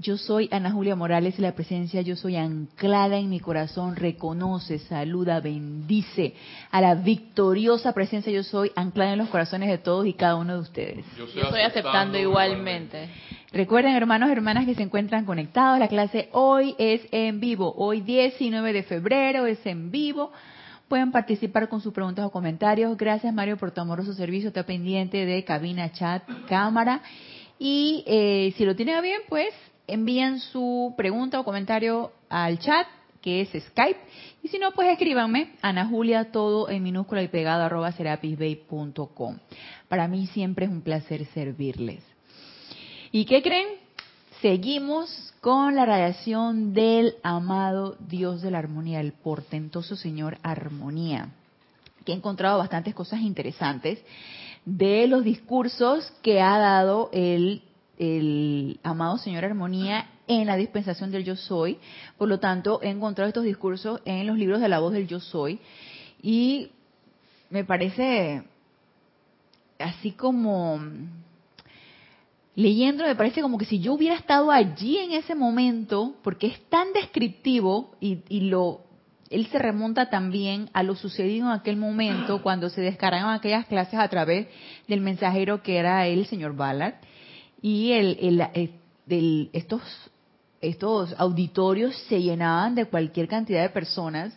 Yo soy Ana Julia Morales y la presencia yo soy anclada en mi corazón, reconoce, saluda, bendice a la victoriosa presencia yo soy anclada en los corazones de todos y cada uno de ustedes. Yo estoy aceptando igualmente. Recuerden, hermanos, hermanas que se encuentran conectados, la clase hoy es en vivo, hoy 19 de febrero es en vivo. Pueden participar con sus preguntas o comentarios. Gracias, Mario, por tu amoroso servicio. Está pendiente de cabina, chat, cámara. Y eh, si lo tienen bien, pues envíen su pregunta o comentario al chat, que es Skype. Y si no, pues escríbanme, Ana Julia, todo en minúscula y pegado, arroba serapisbay.com. Para mí siempre es un placer servirles. ¿Y qué creen? Seguimos con la radiación del amado Dios de la Armonía, el portentoso Señor Armonía, que he encontrado bastantes cosas interesantes de los discursos que ha dado el el amado Señor Armonía en la dispensación del Yo Soy. Por lo tanto, he encontrado estos discursos en los libros de la voz del Yo Soy. Y me parece así como leyendo, me parece como que si yo hubiera estado allí en ese momento, porque es tan descriptivo y, lo él se remonta también a lo sucedido en aquel momento cuando se descargaban aquellas clases a través del mensajero que era el señor Ballard y el, el, estos, estos auditorios se llenaban de cualquier cantidad de personas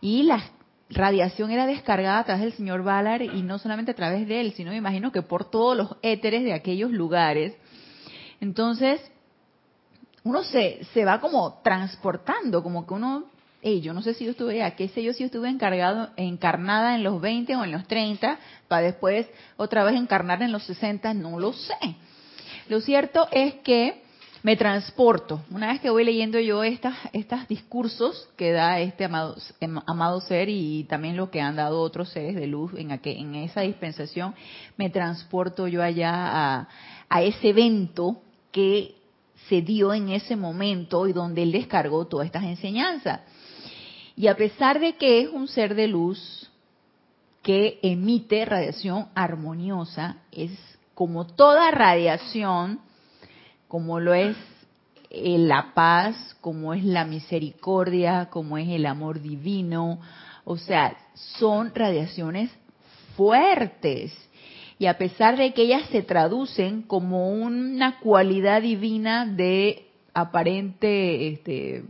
y la radiación era descargada a través del señor Ballard y no solamente a través de él, sino me imagino que por todos los éteres de aquellos lugares. Entonces, uno se, se va como transportando, como que uno, hey, yo no sé si yo estuve, a qué yo si yo estuve encargado, encarnada en los 20 o en los 30, para después otra vez encarnar en los 60, no lo sé. Lo cierto es que me transporto. Una vez que voy leyendo yo estas, estos discursos que da este amado, em, amado ser y también lo que han dado otros seres de luz en, en esa dispensación, me transporto yo allá a, a ese evento que se dio en ese momento y donde él descargó todas estas enseñanzas. Y a pesar de que es un ser de luz que emite radiación armoniosa, es como toda radiación, como lo es eh, la paz, como es la misericordia, como es el amor divino, o sea, son radiaciones fuertes. Y a pesar de que ellas se traducen como una cualidad divina de aparente este,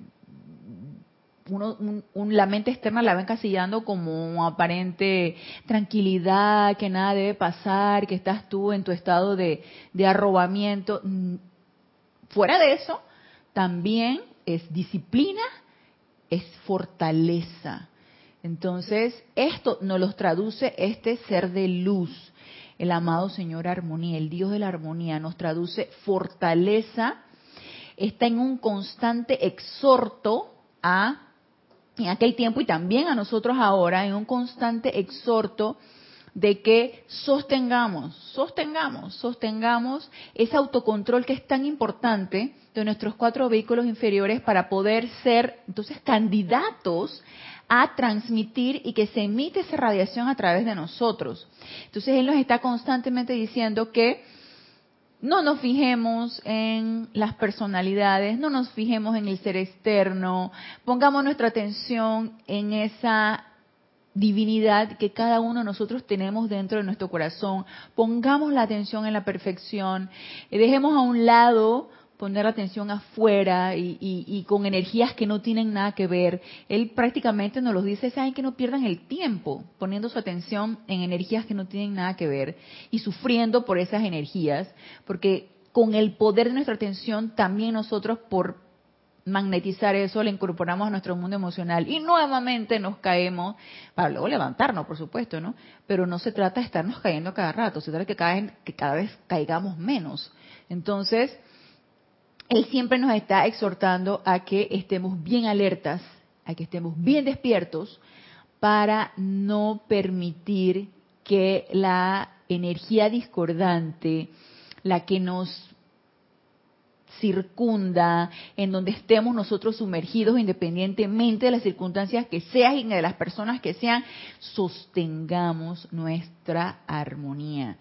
uno, la mente externa la va encasillando como un aparente tranquilidad, que nada debe pasar, que estás tú en tu estado de, de arrobamiento. Mm, fuera de eso, también es disciplina, es fortaleza. Entonces, esto nos lo traduce este ser de luz, el amado Señor Armonía, el Dios de la Armonía, nos traduce fortaleza, está en un constante exhorto a en aquel tiempo y también a nosotros ahora en un constante exhorto de que sostengamos, sostengamos, sostengamos ese autocontrol que es tan importante de nuestros cuatro vehículos inferiores para poder ser entonces candidatos a transmitir y que se emite esa radiación a través de nosotros. Entonces él nos está constantemente diciendo que no nos fijemos en las personalidades, no nos fijemos en el ser externo, pongamos nuestra atención en esa divinidad que cada uno de nosotros tenemos dentro de nuestro corazón, pongamos la atención en la perfección, dejemos a un lado poner atención afuera y, con energías que no tienen nada que ver. Él prácticamente nos los dice, saben que no pierdan el tiempo poniendo su atención en energías que no tienen nada que ver y sufriendo por esas energías, porque con el poder de nuestra atención también nosotros por magnetizar eso, le incorporamos a nuestro mundo emocional y nuevamente nos caemos, para luego levantarnos, por supuesto, ¿no? Pero no se trata de estarnos cayendo cada rato, se trata de que cada, que cada vez caigamos menos. Entonces, él siempre nos está exhortando a que estemos bien alertas, a que estemos bien despiertos para no permitir que la energía discordante, la que nos circunda, en donde estemos nosotros sumergidos independientemente de las circunstancias que sean y de las personas que sean, sostengamos nuestra armonía.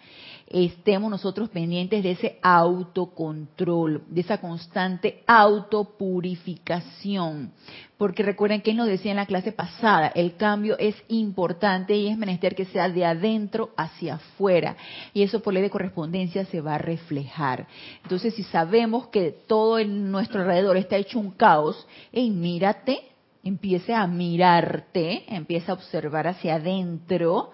Estemos nosotros pendientes de ese autocontrol, de esa constante autopurificación. Porque recuerden que nos decía en la clase pasada, el cambio es importante y es menester que sea de adentro hacia afuera. Y eso por ley de correspondencia se va a reflejar. Entonces, si sabemos que todo en nuestro alrededor está hecho un caos, hey, mírate, empiece a mirarte, empieza a observar hacia adentro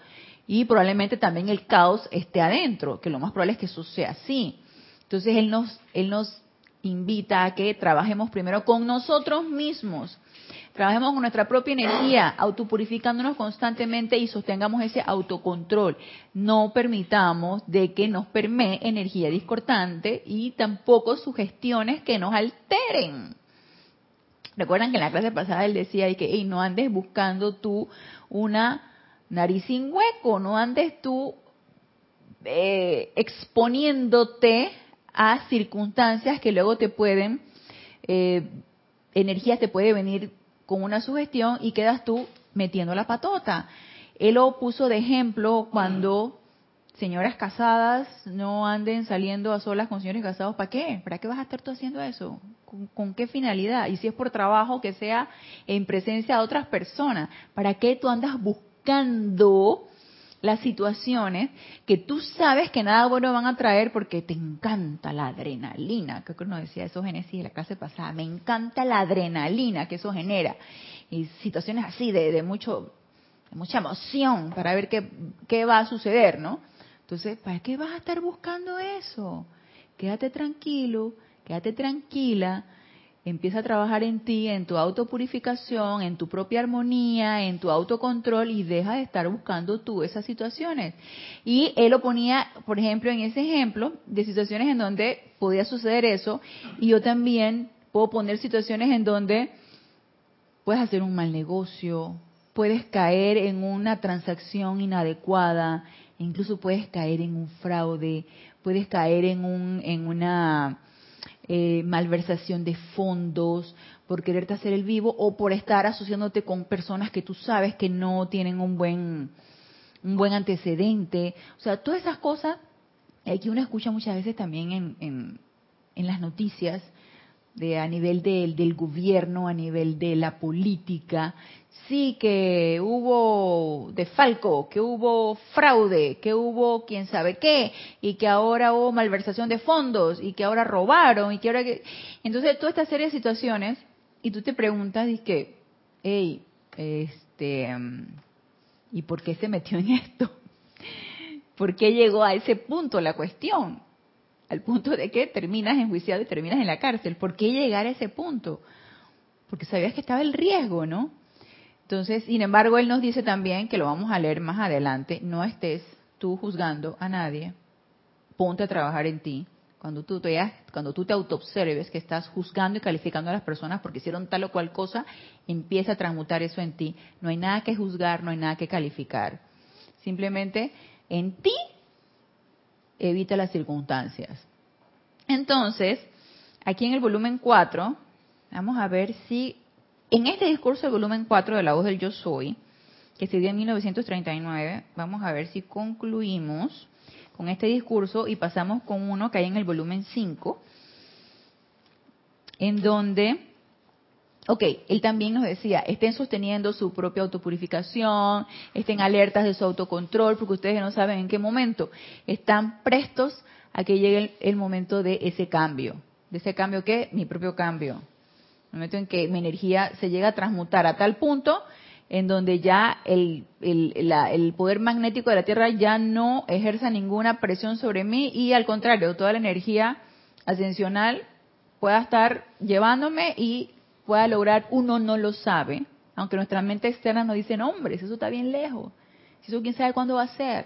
y probablemente también el caos esté adentro, que lo más probable es que eso sea así. Entonces él nos, él nos invita a que trabajemos primero con nosotros mismos, trabajemos con nuestra propia energía, autopurificándonos constantemente y sostengamos ese autocontrol. No permitamos de que nos permee energía discordante y tampoco sugestiones que nos alteren. Recuerdan que en la clase pasada él decía que no andes buscando tú una nariz sin hueco, no andes tú eh, exponiéndote a circunstancias que luego te pueden, eh, energías te puede venir con una sugestión y quedas tú metiendo la patota. Él lo puso de ejemplo cuando señoras casadas no anden saliendo a solas con señores casados. ¿Para qué? ¿Para qué vas a estar tú haciendo eso? ¿Con, qué finalidad? Y si es por trabajo, que sea en presencia de otras personas. ¿Para qué tú andas buscando las situaciones que tú sabes que nada bueno van a traer porque te encanta la adrenalina, creo que uno decía eso Génesis en la clase pasada, me encanta la adrenalina que eso genera y situaciones así de, de mucho de mucha emoción para ver qué, qué va a suceder, ¿no? Entonces, ¿para qué vas a estar buscando eso? Quédate tranquilo, quédate tranquila, empieza a trabajar en ti, en tu autopurificación, en tu propia armonía, en tu autocontrol y deja de estar buscando tú esas situaciones. Y él lo ponía, por ejemplo, en ese ejemplo de situaciones en donde podía suceder eso y yo también puedo poner situaciones en donde puedes hacer un mal negocio, puedes caer en una transacción inadecuada, incluso puedes caer en un fraude, puedes caer en un en una eh, malversación de fondos, por quererte hacer el vivo o por estar asociándote con personas que tú sabes que no tienen un buen, un buen antecedente. O sea, todas esas cosas eh, que uno escucha muchas veces también en, en, en las noticias, de, a nivel del, del gobierno, a nivel de la política, sí que hubo defalco, que hubo fraude, que hubo quién sabe qué, y que ahora hubo malversación de fondos, y que ahora robaron, y que ahora que... Entonces, toda esta serie de situaciones, y tú te preguntas, y que, hey, este, ¿y por qué se metió en esto? ¿Por qué llegó a ese punto la cuestión? Al punto de que terminas enjuiciado y terminas en la cárcel. ¿Por qué llegar a ese punto? Porque sabías que estaba el riesgo, ¿no? Entonces, sin embargo, él nos dice también, que lo vamos a leer más adelante, no estés tú juzgando a nadie, ponte a trabajar en ti. Cuando tú te, cuando tú te autoobserves que estás juzgando y calificando a las personas porque hicieron tal o cual cosa, empieza a transmutar eso en ti. No hay nada que juzgar, no hay nada que calificar. Simplemente en ti evita las circunstancias. Entonces, aquí en el volumen 4, vamos a ver si en este discurso del volumen 4 de la voz del yo soy, que se dio en 1939, vamos a ver si concluimos con este discurso y pasamos con uno que hay en el volumen 5, en donde, ok, él también nos decía, estén sosteniendo su propia autopurificación, estén alertas de su autocontrol, porque ustedes no saben en qué momento están prestos a que llegue el, el momento de ese cambio. ¿De ese cambio qué? Mi propio cambio momento en que mi energía se llega a transmutar a tal punto en donde ya el, el, poder magnético de la Tierra ya no ejerza ninguna presión sobre mí y al contrario, toda la energía ascensional pueda estar llevándome y pueda lograr, uno no lo sabe, aunque nuestra mente externa nos dice, no, hombre, eso está bien lejos, eso quién sabe cuándo va a ser,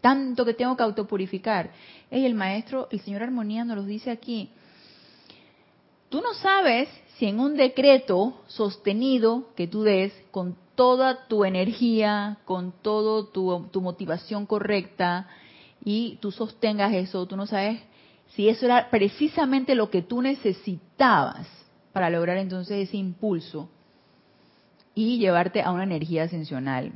tanto que tengo que autopurificar. Y el maestro, el señor Armonía nos lo dice aquí, tú no sabes si en un decreto sostenido que tú des con toda tu energía, con toda tu, motivación correcta y tú sostengas eso, tú no sabes si eso era precisamente lo que tú necesitabas para lograr entonces ese impulso y llevarte a una energía ascensional.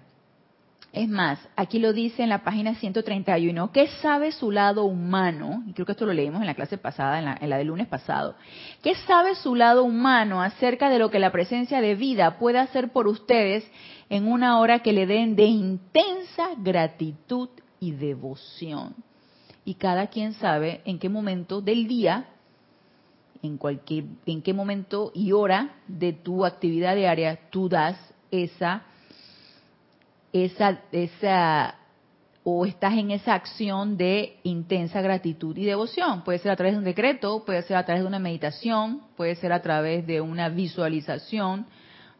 Es más, aquí lo dice en la página 131, ¿qué sabe su lado humano? Y creo que esto lo leímos en la clase pasada, en la, en la del lunes pasado. ¿Qué sabe su lado humano acerca de lo que la presencia de vida puede hacer por ustedes en una hora que le den de intensa gratitud y devoción? Y cada quien sabe en qué momento del día, en cualquier, en qué momento y hora de tu actividad diaria tú das esa esa, esa, o estás en esa acción de intensa gratitud y devoción. Puede ser a través de un decreto, puede ser a través de una meditación, puede ser a través de una visualización,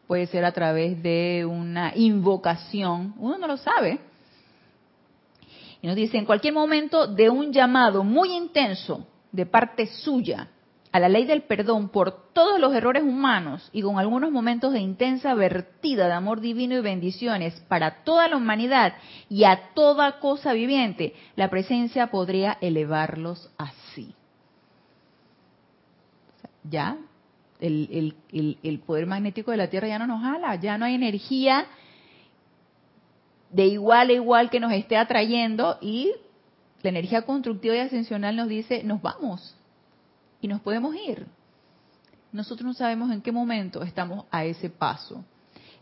puede ser a través de una invocación. Uno no lo sabe. Y nos dice, en cualquier momento de un llamado muy intenso de parte suya, a la ley del perdón por todos los errores humanos y con algunos momentos de intensa vertida de amor divino y bendiciones para toda la humanidad y a toda cosa viviente, la presencia podría elevarlos así. Ya, el, el poder magnético de la Tierra ya no nos jala, ya no hay energía de igual a igual que nos esté atrayendo y la energía constructiva y ascensional nos dice, nos vamos y nos podemos ir. Nosotros no sabemos en qué momento estamos a ese paso.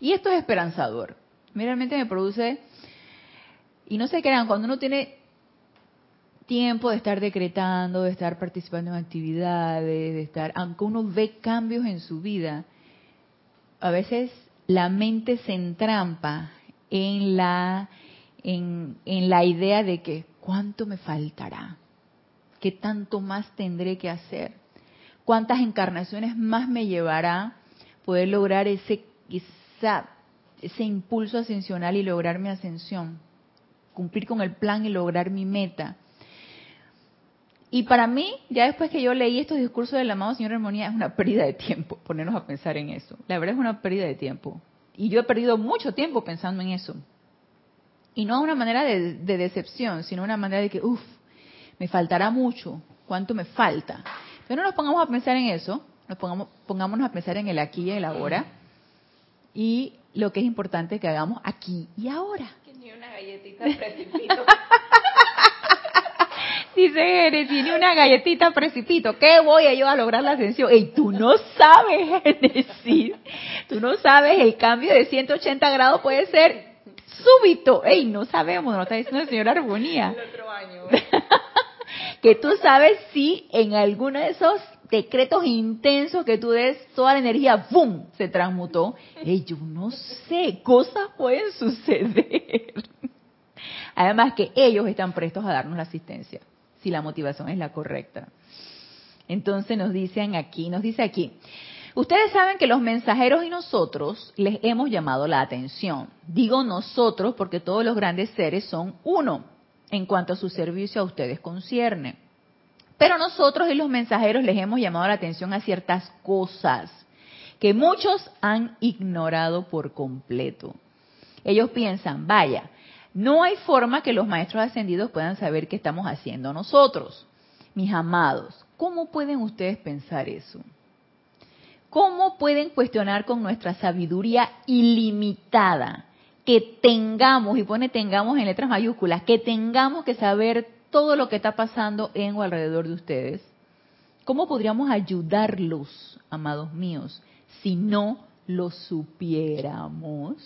Y esto es esperanzador. Realmente me produce, y no se crean, cuando uno tiene tiempo de estar decretando, de estar participando en actividades, de estar, aunque uno ve cambios en su vida, a veces la mente se entrampa en la, en, en la idea de que cuánto me faltará, ¿Qué tanto más tendré que hacer? ¿Cuántas encarnaciones más me llevará poder lograr ese, ese impulso ascensional y lograr mi ascensión? Cumplir con el plan y lograr mi meta. Y para mí, ya después que yo leí estos discursos del amado Señor Armonía, es una pérdida de tiempo ponernos a pensar en eso. La verdad es una pérdida de tiempo. Y yo he perdido mucho tiempo pensando en eso. Y no a una manera de, de decepción, sino una manera de que, uff, me faltará mucho, ¿cuánto me falta? Pero no nos pongamos a pensar en eso, nos pongamos, pongámonos a pensar en el aquí y el ahora y lo que es importante que hagamos aquí y ahora. Que ni una galletita precipito. Dice Eres, tiene una galletita precipito. ¿Qué voy yo a lograr la ascensión? Ey, tú no sabes, decir, tú no sabes, el cambio de 180 grados puede ser súbito. Ey, no sabemos, no está diciendo el señor Armonía. El otro año. que tú sabes si en alguno de esos decretos intensos que tú des, toda la energía, ¡bum!, se transmutó. Y yo no sé, cosas pueden suceder. Además que ellos están prestos a darnos la asistencia, si la motivación es la correcta. Entonces nos dicen aquí, nos dice aquí, ustedes saben que los mensajeros y nosotros les hemos llamado la atención. Digo nosotros porque todos los grandes seres son uno en cuanto a su servicio a ustedes concierne. Pero nosotros y los mensajeros les hemos llamado la atención a ciertas cosas que muchos han ignorado por completo. Ellos piensan, vaya, no hay forma que los maestros ascendidos puedan saber qué estamos haciendo nosotros. Mis amados, ¿cómo pueden ustedes pensar eso? ¿Cómo pueden cuestionar con nuestra sabiduría ilimitada que tengamos, y pone tengamos en letras mayúsculas, que tengamos que saber todo lo que está pasando en o alrededor de ustedes, ¿cómo podríamos ayudarlos, amados míos, si no lo supiéramos?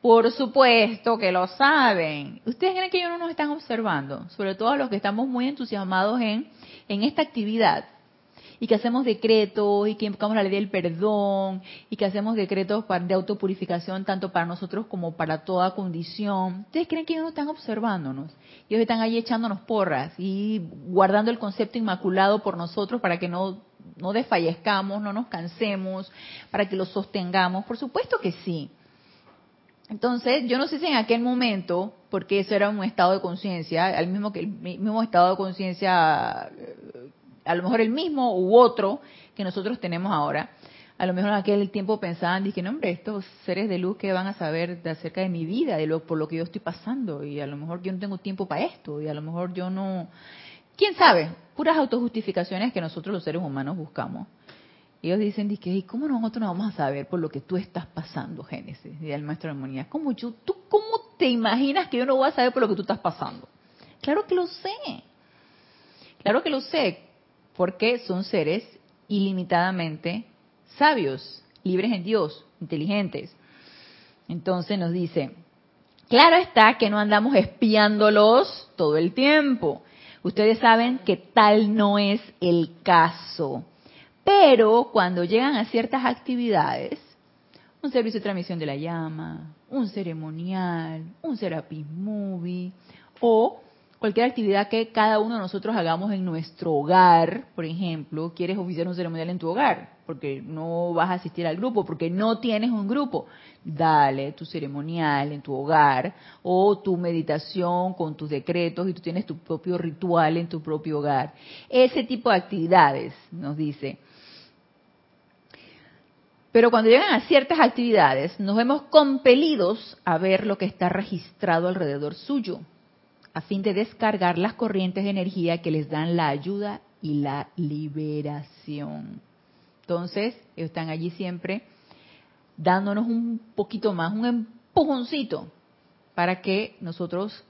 Por supuesto que lo saben. ¿Ustedes creen que ellos no nos están observando? Sobre todo los que estamos muy entusiasmados en, en esta actividad y que hacemos decretos y que invocamos la ley del perdón y que hacemos decretos de autopurificación tanto para nosotros como para toda condición. ¿Ustedes creen que ellos no están observándonos? Ellos están ahí echándonos porras y guardando el concepto inmaculado por nosotros para que no, no desfallezcamos, no nos cansemos, para que lo sostengamos. Por supuesto que sí. Entonces, yo no sé si en aquel momento, porque eso era un estado de conciencia, al mismo que el mismo estado de conciencia a lo mejor el mismo u otro que nosotros tenemos ahora. A lo mejor en aquel tiempo pensaban, dije, no hombre, estos seres de luz que van a saber de acerca de mi vida, de lo por lo que yo estoy pasando, y a lo mejor yo no tengo tiempo para esto, y a lo mejor yo no, quién sabe, puras autojustificaciones que nosotros los seres humanos buscamos. Ellos dicen, ¿y cómo nosotros no vamos a saber por lo que tú estás pasando, Génesis? Y el maestro de armonía, ¿cómo yo, ¿tú cómo te imaginas que yo no voy a saber por lo que tú estás pasando? Claro que lo sé. Claro que lo sé, porque son seres ilimitadamente sabios, libres en Dios, inteligentes. Entonces nos dice, claro está que no andamos espiándolos todo el tiempo. Ustedes saben que tal no es el caso. Pero cuando llegan a ciertas actividades, un servicio de transmisión de la llama, un ceremonial, un Serapis Movie o cualquier actividad que cada uno de nosotros hagamos en nuestro hogar, por ejemplo, quieres oficiar un ceremonial en tu hogar, porque no vas a asistir al grupo, porque no tienes un grupo, dale tu ceremonial en tu hogar o tu meditación con tus decretos y tú tienes tu propio ritual en tu propio hogar. Ese tipo de actividades, nos dice. Pero cuando llegan a ciertas actividades, nos vemos compelidos a ver lo que está registrado alrededor suyo a fin de descargar las corrientes de energía que les dan la ayuda y la liberación. Entonces, ellos están allí siempre dándonos un poquito más, un empujoncito, para que nosotros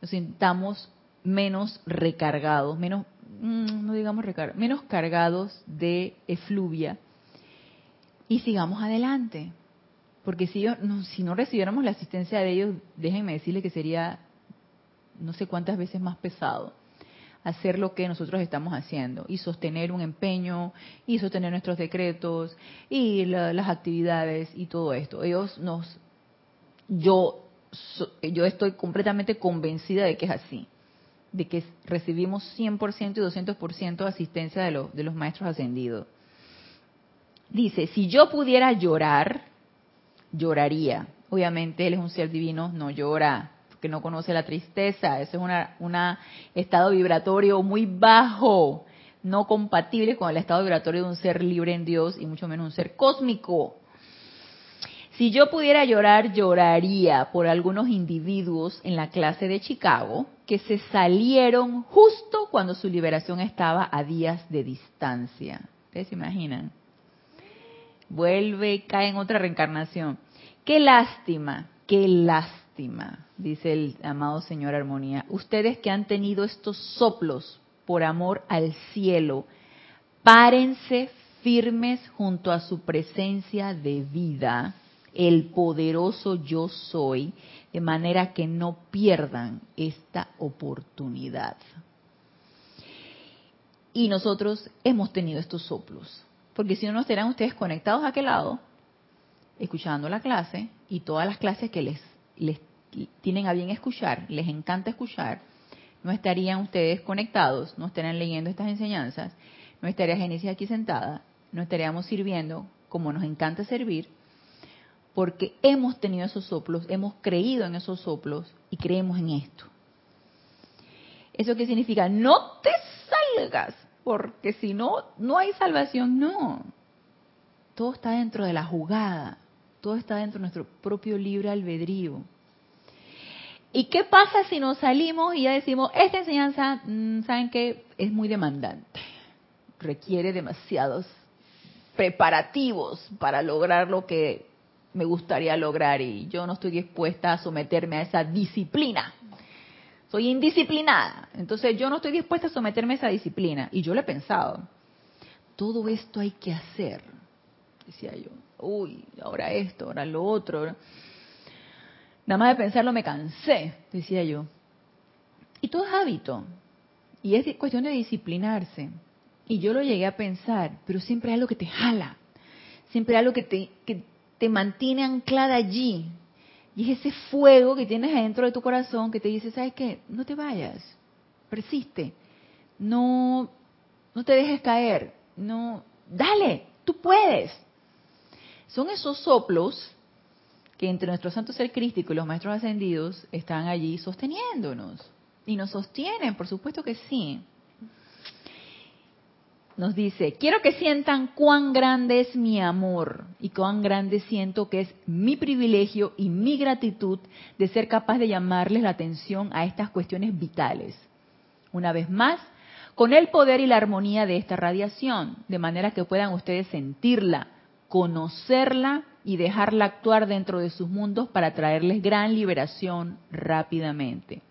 nos sintamos menos recargados, menos, mm, no digamos recargados, menos cargados de efluvia y sigamos adelante. Porque si, yo, si no recibiéramos la asistencia de ellos, déjenme decirles que sería no sé cuántas veces más pesado hacer lo que nosotros estamos haciendo y sostener un empeño y sostener nuestros decretos y las actividades y todo esto. Ellos nos, yo, yo estoy completamente convencida de que es así, de que recibimos 100% y 200% de asistencia de, los de los maestros ascendidos. Dice, si yo pudiera llorar, lloraría. Obviamente él es un ser divino, no llora, que no conoce la tristeza. Ese es un estado vibratorio muy bajo, no compatible con el estado vibratorio de un ser libre en Dios y mucho menos un ser cósmico. Si yo pudiera llorar, lloraría por algunos individuos en la clase de Chicago que se salieron justo cuando su liberación estaba a días de distancia. ¿Ustedes se imaginan? Vuelve y cae en otra reencarnación. Qué lástima, qué lástima dice el amado Señor Armonía, ustedes que han tenido estos soplos por amor al cielo, párense firmes junto a su presencia de vida, el poderoso yo soy, de manera que no pierdan esta oportunidad. Y nosotros hemos tenido estos soplos, porque si no, nos estarán ustedes conectados a aquel lado, escuchando la clase y todas las clases que les les tienen a bien escuchar, les encanta escuchar, no estarían ustedes conectados, no estarían leyendo estas enseñanzas, no estaría Génesis aquí sentada, no estaríamos sirviendo como nos encanta servir, porque hemos tenido esos soplos, hemos creído en esos soplos y creemos en esto. ¿Eso qué significa? No te salgas, porque si no, no hay salvación, no. Todo está dentro de la jugada todo está dentro de nuestro propio libre albedrío. ¿Y qué pasa si nos salimos y ya decimos, esta enseñanza, mm, ¿saben qué? Es muy demandante. Requiere demasiados preparativos para lograr lo que me gustaría lograr y yo no estoy dispuesta a someterme a esa disciplina. Soy indisciplinada, entonces yo no estoy dispuesta a someterme a esa disciplina. Y yo le he pensado, todo esto hay que hacer, decía yo uy, ahora esto, ahora lo otro. Nada más de pensarlo me cansé, decía yo. Y todo es hábito. Y es cuestión de disciplinarse. Y yo lo llegué a pensar, pero siempre hay algo que te jala. Siempre hay algo que te, que te mantiene anclada allí. Y es ese fuego que tienes adentro de tu corazón que te dice, ¿sabes qué? No te vayas. Persiste. No, no te dejes caer. No, dale, tú puedes. Son esos soplos que entre nuestro santo ser crístico y los maestros ascendidos están allí sosteniéndonos. Y nos sostienen, por supuesto que sí. Nos dice, quiero que sientan cuán grande es mi amor y cuán grande siento que es mi privilegio y mi gratitud de ser capaz de llamarles la atención a estas cuestiones vitales. Una vez más, con el poder y la armonía de esta radiación, de manera que puedan ustedes sentirla, conocerla y dejarla actuar dentro de sus mundos para traerles gran liberación rápidamente.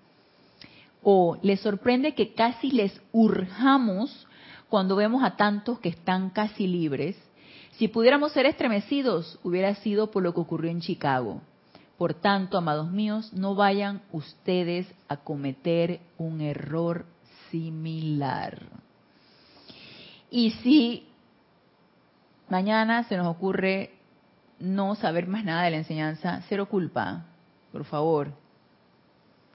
O les sorprende que casi les urjamos cuando vemos a tantos que están casi libres. Si pudiéramos ser estremecidos, hubiera sido por lo que ocurrió en Chicago. Por tanto, amados míos, no vayan ustedes a cometer un error similar. Y si mañana se nos ocurre no saber más nada de la enseñanza, cero culpa, por favor,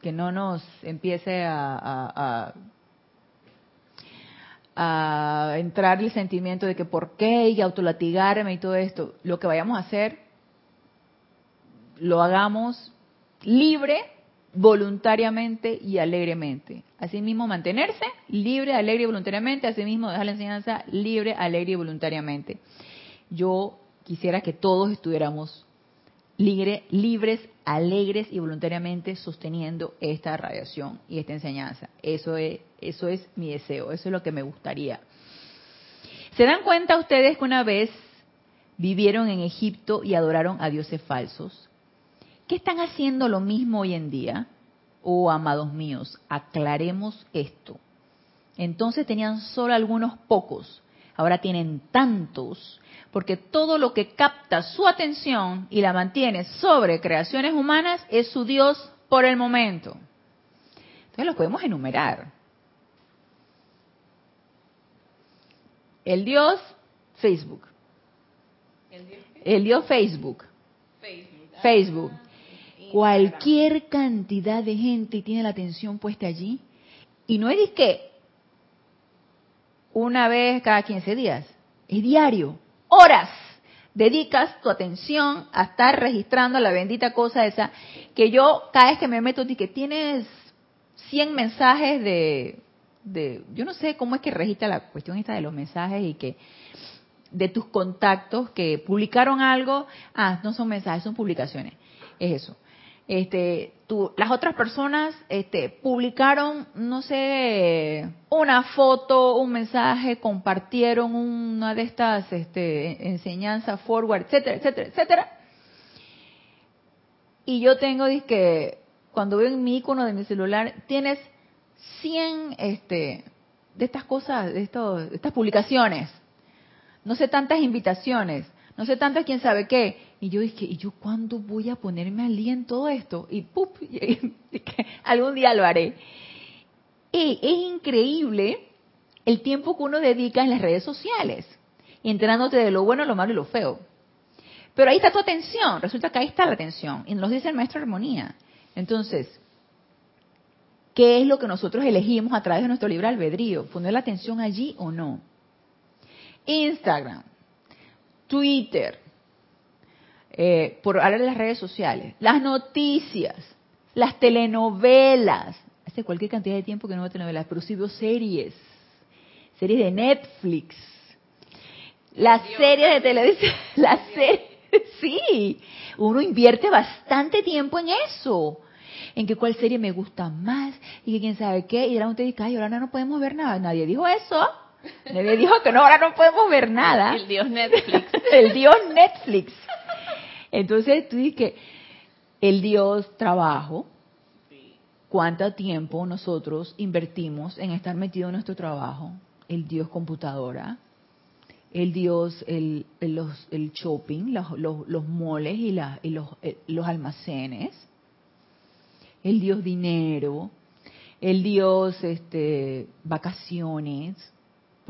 que no nos empiece a, entrar el sentimiento de que por qué y autolatigarme y todo esto. Lo que vayamos a hacer, lo hagamos libre, voluntariamente y alegremente. Asimismo, mantenerse libre, alegre y voluntariamente. Asimismo, dejar la enseñanza libre, alegre y voluntariamente. Yo quisiera que todos estuviéramos libres, alegres y voluntariamente sosteniendo esta radiación y esta enseñanza. Eso es, eso es mi deseo, eso es lo que me gustaría. ¿Se dan cuenta ustedes que una vez vivieron en Egipto y adoraron a dioses falsos? ¿Qué están haciendo lo mismo hoy en día? Oh, amados míos, aclaremos esto. Entonces tenían solo algunos pocos, ahora tienen tantos porque todo lo que capta su atención y la mantiene sobre creaciones humanas es su Dios por el momento. Entonces los podemos enumerar. El Dios Facebook. El Dios, Facebook. Facebook. Ah, Cualquier cantidad de gente tiene la atención puesta allí. Y no es que una vez cada 15 días, es diario horas dedicas tu atención a estar registrando la bendita cosa esa, que yo cada vez que me meto, que tienes 100 mensajes de, de, yo no sé cómo es que registra la cuestión esta de los mensajes y que de tus contactos que publicaron algo, ah, no son mensajes, son publicaciones, es eso este, las otras personas este, publicaron, no sé, una foto, un mensaje, compartieron una de estas este, enseñanzas forward, etcétera, etcétera, etcétera. Y yo tengo, que cuando veo en mi icono de mi celular, tienes 100 este, de estas cosas, de, estos, de estas publicaciones. No sé tantas invitaciones, no sé tantas quién sabe qué y yo dije, ¿y yo cuándo voy a ponerme al día en todo esto? Y ¡pup! algún día lo haré. Es increíble el tiempo que uno dedica en las redes sociales, enterándote de lo bueno, lo malo y lo feo. Pero ahí está tu atención, resulta que ahí está la atención, y nos dice el maestro Armonía. Entonces, ¿qué es lo que nosotros elegimos a través de nuestro libre albedrío? ¿Poner la atención allí o no? Instagram, Twitter, eh, por hablar de las redes sociales, las noticias, las telenovelas. Hace cualquier cantidad de tiempo que no veo telenovelas, pero sí veo series, series de Netflix, las series de televisión, las series, sí, uno invierte bastante tiempo en eso en que cuál serie me gusta más y que quién sabe qué. Y ahora usted dice, ay, ahora no podemos ver nada. Nadie dijo eso. Nadie dijo que no, ahora no podemos ver nada. El dios Netflix. El dios Netflix. Entonces tú dices que el Dios trabajo, ¿cuánto tiempo nosotros invertimos en estar metido en nuestro trabajo? El Dios computadora, el Dios, el, los, el shopping, los, los, moles y, y los, eh, los almacenes, el Dios dinero, el Dios este, vacaciones,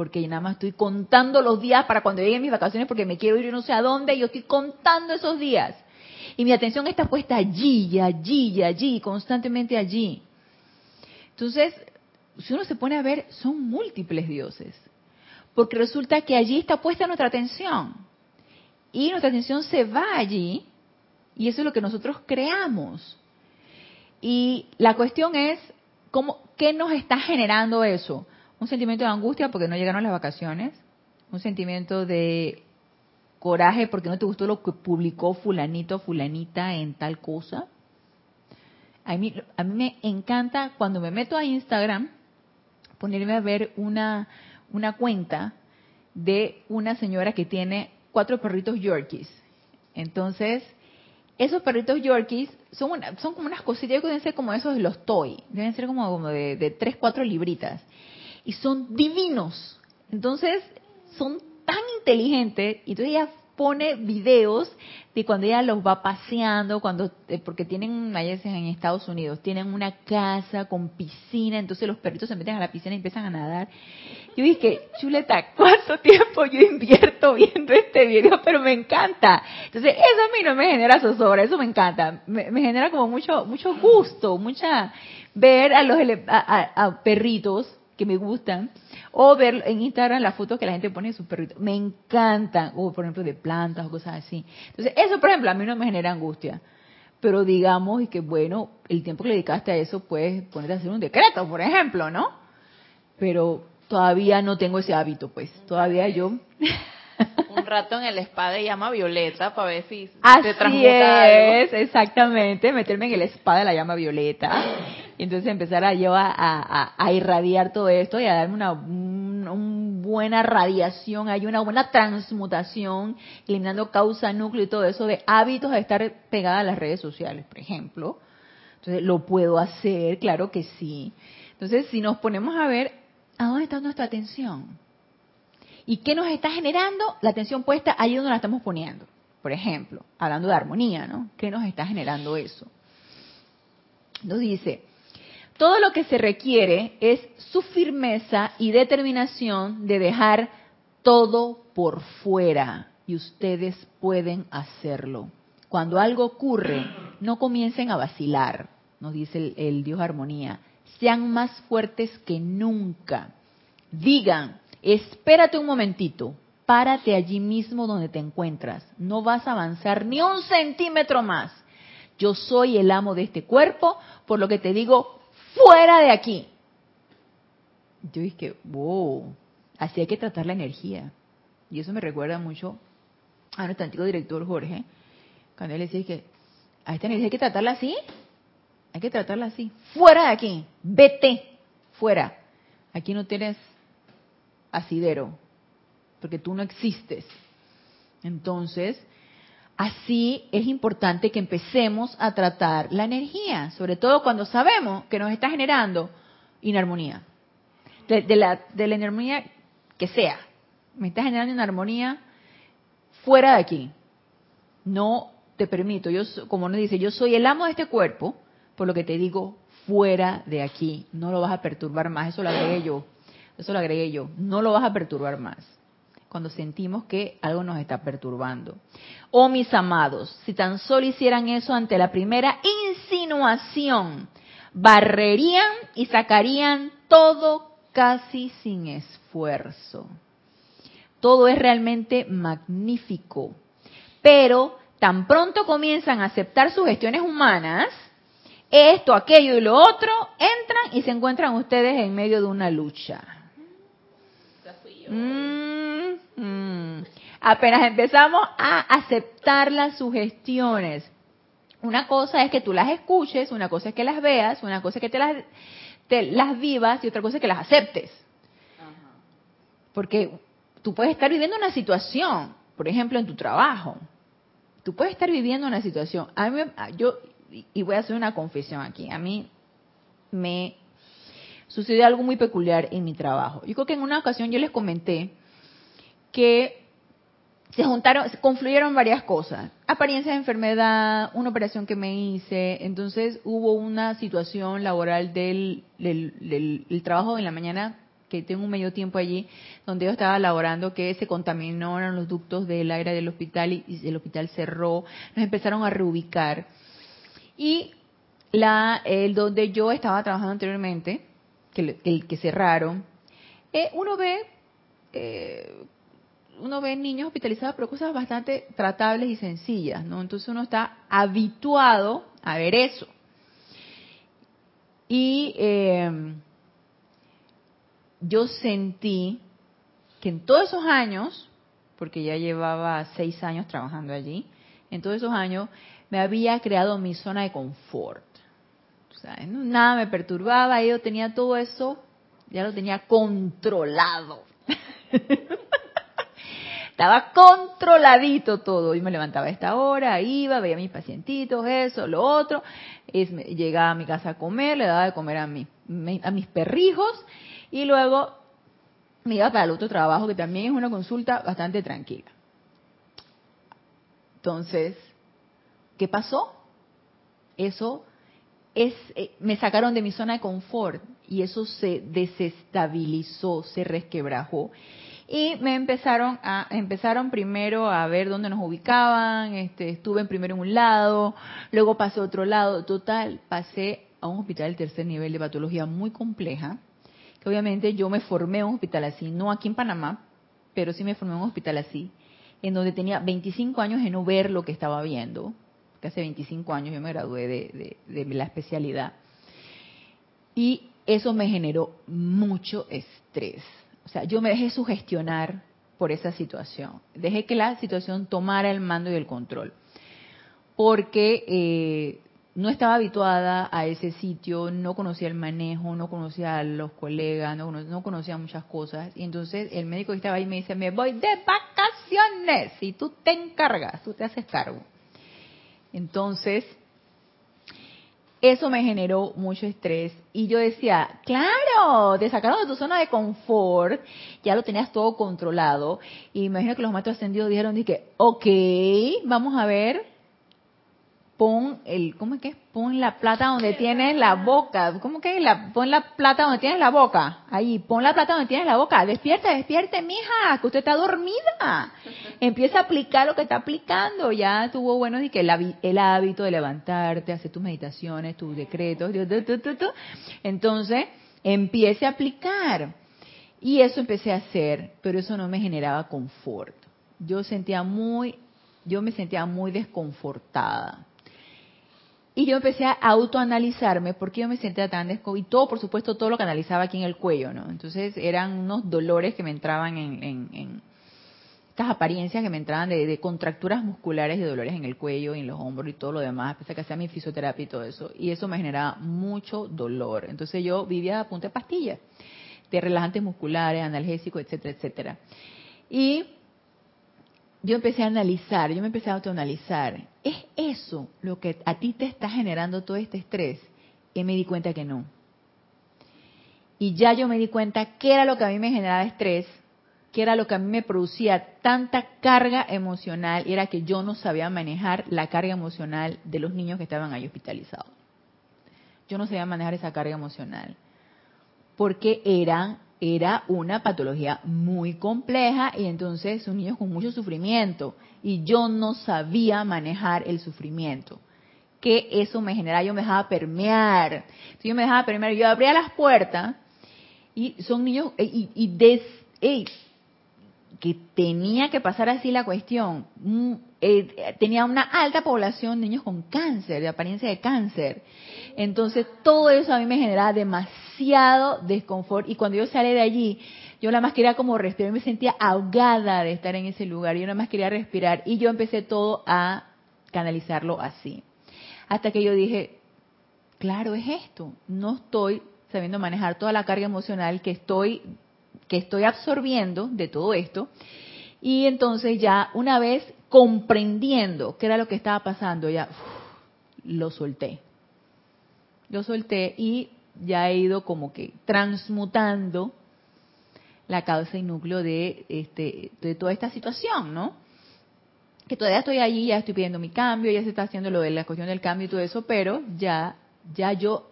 porque nada más estoy contando los días para cuando lleguen mis vacaciones porque me quiero ir no sé a dónde, yo estoy contando esos días. Y mi atención está puesta allí, y allí, y allí, constantemente allí. Entonces, si uno se pone a ver, son múltiples dioses. Porque resulta que allí está puesta nuestra atención. Y nuestra atención se va allí, y eso es lo que nosotros creamos. Y la cuestión es, ¿cómo, ¿qué nos está generando eso? Un sentimiento de angustia porque no llegaron las vacaciones, un sentimiento de coraje porque no te gustó lo que publicó fulanito, fulanita en tal cosa. A mí, a mí me encanta cuando me meto a Instagram ponerme a ver una, una cuenta de una señora que tiene cuatro perritos Yorkies. Entonces, esos perritos Yorkies son, son como unas cositas, deben ser como esos de los toy, deben ser como, como de, de 3, 4 libritas. Y son divinos. Entonces, son tan inteligentes. Y entonces ella pone videos de cuando ella los va paseando, cuando eh, porque tienen allá en Estados Unidos, tienen una casa con piscina, entonces los perritos se meten a la piscina y empiezan a nadar. Yo dije, chuleta, ¿cuánto tiempo yo invierto viendo este video? Pero me encanta. Entonces, eso a mí no me genera zozobra, eso me encanta. Me, genera como mucho mucho gusto, mucha ver a los a perritos que me gustan, o ver en Instagram las fotos que la gente pone de sus perritos. Me encantan, o por ejemplo de plantas o cosas así. Entonces, eso, por ejemplo, a mí no me genera angustia. Pero digamos y que, bueno, el tiempo que le dedicaste a eso, puedes ponerte a hacer un decreto, por ejemplo, ¿no? Pero todavía no tengo ese hábito, pues. Todavía yo... un rato en el spa de llama violeta para ver si Así se transmuta es, exactamente, meterme en el spa de la llama violeta y entonces empezar a yo a, irradiar todo esto y a darme una, buena radiación, hay una buena transmutación, eliminando causa, núcleo y todo eso de hábitos de estar pegada a las redes sociales, por ejemplo. Entonces, ¿lo puedo hacer? Claro que sí. Entonces, si nos ponemos a ver, ¿a dónde está nuestra atención? ¿Y qué nos está generando la atención puesta ahí donde la estamos poniendo? Por ejemplo, hablando de armonía, ¿no? ¿Qué nos está generando eso? Nos dice, todo lo que se requiere es su firmeza y determinación de dejar todo por fuera y ustedes pueden hacerlo. Cuando algo ocurre, no comiencen a vacilar, nos dice el, Dios Armonía. Sean más fuertes que nunca. Digan, espérate un momentito, párate allí mismo donde te encuentras. No vas a avanzar ni un centímetro más. Yo soy el amo de este cuerpo, por lo que te digo, fuera de aquí. Yo dije, wow, así hay que tratar la energía. Y eso me recuerda mucho a nuestro antiguo director Jorge, cuando él decía que a esta energía hay que tratarla así, hay que tratarla así, fuera de aquí, vete, fuera. Aquí no tienes asidero, porque tú no existes. Entonces, Así es importante que empecemos a tratar la energía, sobre todo cuando sabemos que nos está generando inarmonía. De, la, de la inarmonía que sea. Me está generando inarmonía fuera de aquí. No te permito. Yo, como nos dice, yo soy el amo de este cuerpo, por lo que te digo, fuera de aquí. No lo vas a perturbar más. Eso lo agregué yo. Eso lo agregué yo. No lo vas a perturbar más cuando sentimos que algo nos está perturbando. Oh mis amados, si tan solo hicieran eso ante la primera insinuación, barrerían y sacarían todo casi sin esfuerzo. Todo es realmente magnífico. Pero tan pronto comienzan a aceptar sugestiones humanas, esto, aquello y lo otro, entran y se encuentran ustedes en medio de una lucha. Mm. Apenas empezamos a aceptar las sugestiones. Una cosa es que tú las escuches, una cosa es que las veas, una cosa es que te las, las vivas y otra cosa es que las aceptes. Porque tú puedes estar viviendo una situación, por ejemplo, en tu trabajo. Tú puedes estar viviendo una situación. A mí, yo, y voy a hacer una confesión aquí, a mí me sucedió algo muy peculiar en mi trabajo. Yo creo que en una ocasión yo les comenté que se juntaron, se confluyeron varias cosas. Apariencia de enfermedad, una operación que me hice, entonces hubo una situación laboral del, del, trabajo en la mañana, que tengo un medio tiempo allí, donde yo estaba laborando, que se contaminaron los ductos del aire del hospital y, el hospital cerró, nos empezaron a reubicar. Y la, el donde yo estaba trabajando anteriormente, que, el que cerraron, eh, uno ve eh, uno ve niños hospitalizados, pero cosas bastante tratables y sencillas, ¿no? Entonces uno está habituado a ver eso. Y em, yo sentí que en todos esos años, porque ya llevaba seis años trabajando allí, en todos esos años me había creado mi zona de confort. Nada me perturbaba, yo tenía todo eso ya lo tenía controlado. Estaba controladito todo. Y me levantaba a esta hora, iba, veía a mis pacientitos, eso, lo otro. Llegaba a mi casa a comer, le daba de comer a, mi, a mis perrijos y luego me iba para el otro trabajo, que también es una consulta bastante tranquila. Entonces, ¿qué pasó? Eso es, eh, me sacaron de mi zona de confort y eso se desestabilizó, se resquebrajó. Y me empezaron a, empezaron primero a ver dónde nos ubicaban, este, estuve primero en un lado, luego pasé a otro lado, total, pasé a un hospital de tercer nivel de patología muy compleja, que obviamente yo me formé en un hospital así, no aquí en Panamá, pero sí me formé en un hospital así, en donde tenía 25 años de no ver lo que estaba viendo, que hace 25 años yo me gradué de, de la especialidad. Y eso me generó mucho estrés sea, yo me dejé sugestionar por esa situación. Dejé que la situación tomara el mando y el control. Porque eh, no estaba habituada a ese sitio, no conocía el manejo, no conocía a los colegas, no, conocía muchas cosas. Y entonces el médico que estaba ahí me dice, me voy de vacaciones y tú te encargas, tú te haces cargo. Entonces, eso me generó mucho estrés. Y yo decía, claro, te sacaron de tu zona de confort, ya lo tenías todo controlado y imagino que los maestros ascendidos dijeron, dije, ok, vamos a ver pon el, ¿cómo es que? Pon la plata donde tienes la boca. ¿Cómo que la, pon la plata donde tienes la boca? Ahí, pon la plata donde tienes la boca. Despierte, despierte, mija, que usted está dormida. Empieza a aplicar lo que está aplicando. Ya tuvo bueno y que el, el hábito de levantarte, hacer tus meditaciones, tus decretos. Entonces, empiece a aplicar. Y eso empecé a hacer, pero eso no me generaba confort. Yo sentía muy, yo me sentía muy desconfortada y yo empecé a autoanalizarme porque yo me sentía tan desco y todo, por supuesto, todo lo que analizaba aquí en el cuello, ¿no? Entonces eran unos dolores que me entraban en, estas apariencias que me entraban de, contracturas musculares y dolores en el cuello y en los hombros y todo lo demás, pese a que hacía mi fisioterapia y todo eso. Y eso me generaba mucho dolor. Entonces yo vivía a punta de pastillas, de relajantes musculares, analgésicos, etcétera, etcétera. Y yo empecé a analizar, yo me empecé a autoanalizar. ¿Es eso lo que a ti te está generando todo este estrés? Y me di cuenta que no. Y ya yo me di cuenta que era lo que a mí me generaba estrés, que era lo que a mí me producía tanta carga emocional, y era que yo no sabía manejar la carga emocional de los niños que estaban ahí hospitalizados. Yo no sabía manejar esa carga emocional, porque era era una patología muy compleja y entonces son niños con mucho sufrimiento y yo no sabía manejar el sufrimiento. Que eso me generaba, yo me dejaba permear. yo me dejaba permear, yo abría las puertas y son niños eh, y, y des, que tenía que pasar así la cuestión. Mm, eh, tenía una alta población de niños con cáncer, de apariencia de cáncer. Entonces todo eso a mí me generaba demasiado desconfort y cuando yo salí de allí, yo nada más quería como respirar, me sentía ahogada de estar en ese lugar, yo nada más quería respirar y yo empecé todo a canalizarlo así. Hasta que yo dije, claro, es esto, no estoy sabiendo manejar toda la carga emocional que estoy que estoy absorbiendo de todo esto. Y entonces ya una vez comprendiendo qué era lo que estaba pasando, ya lo solté lo solté y ya he ido como que transmutando la causa y núcleo de, este, de toda esta situación, ¿no? Que todavía estoy allí, ya estoy pidiendo mi cambio, ya se está haciendo lo de la cuestión del cambio y todo eso, pero ya, ya yo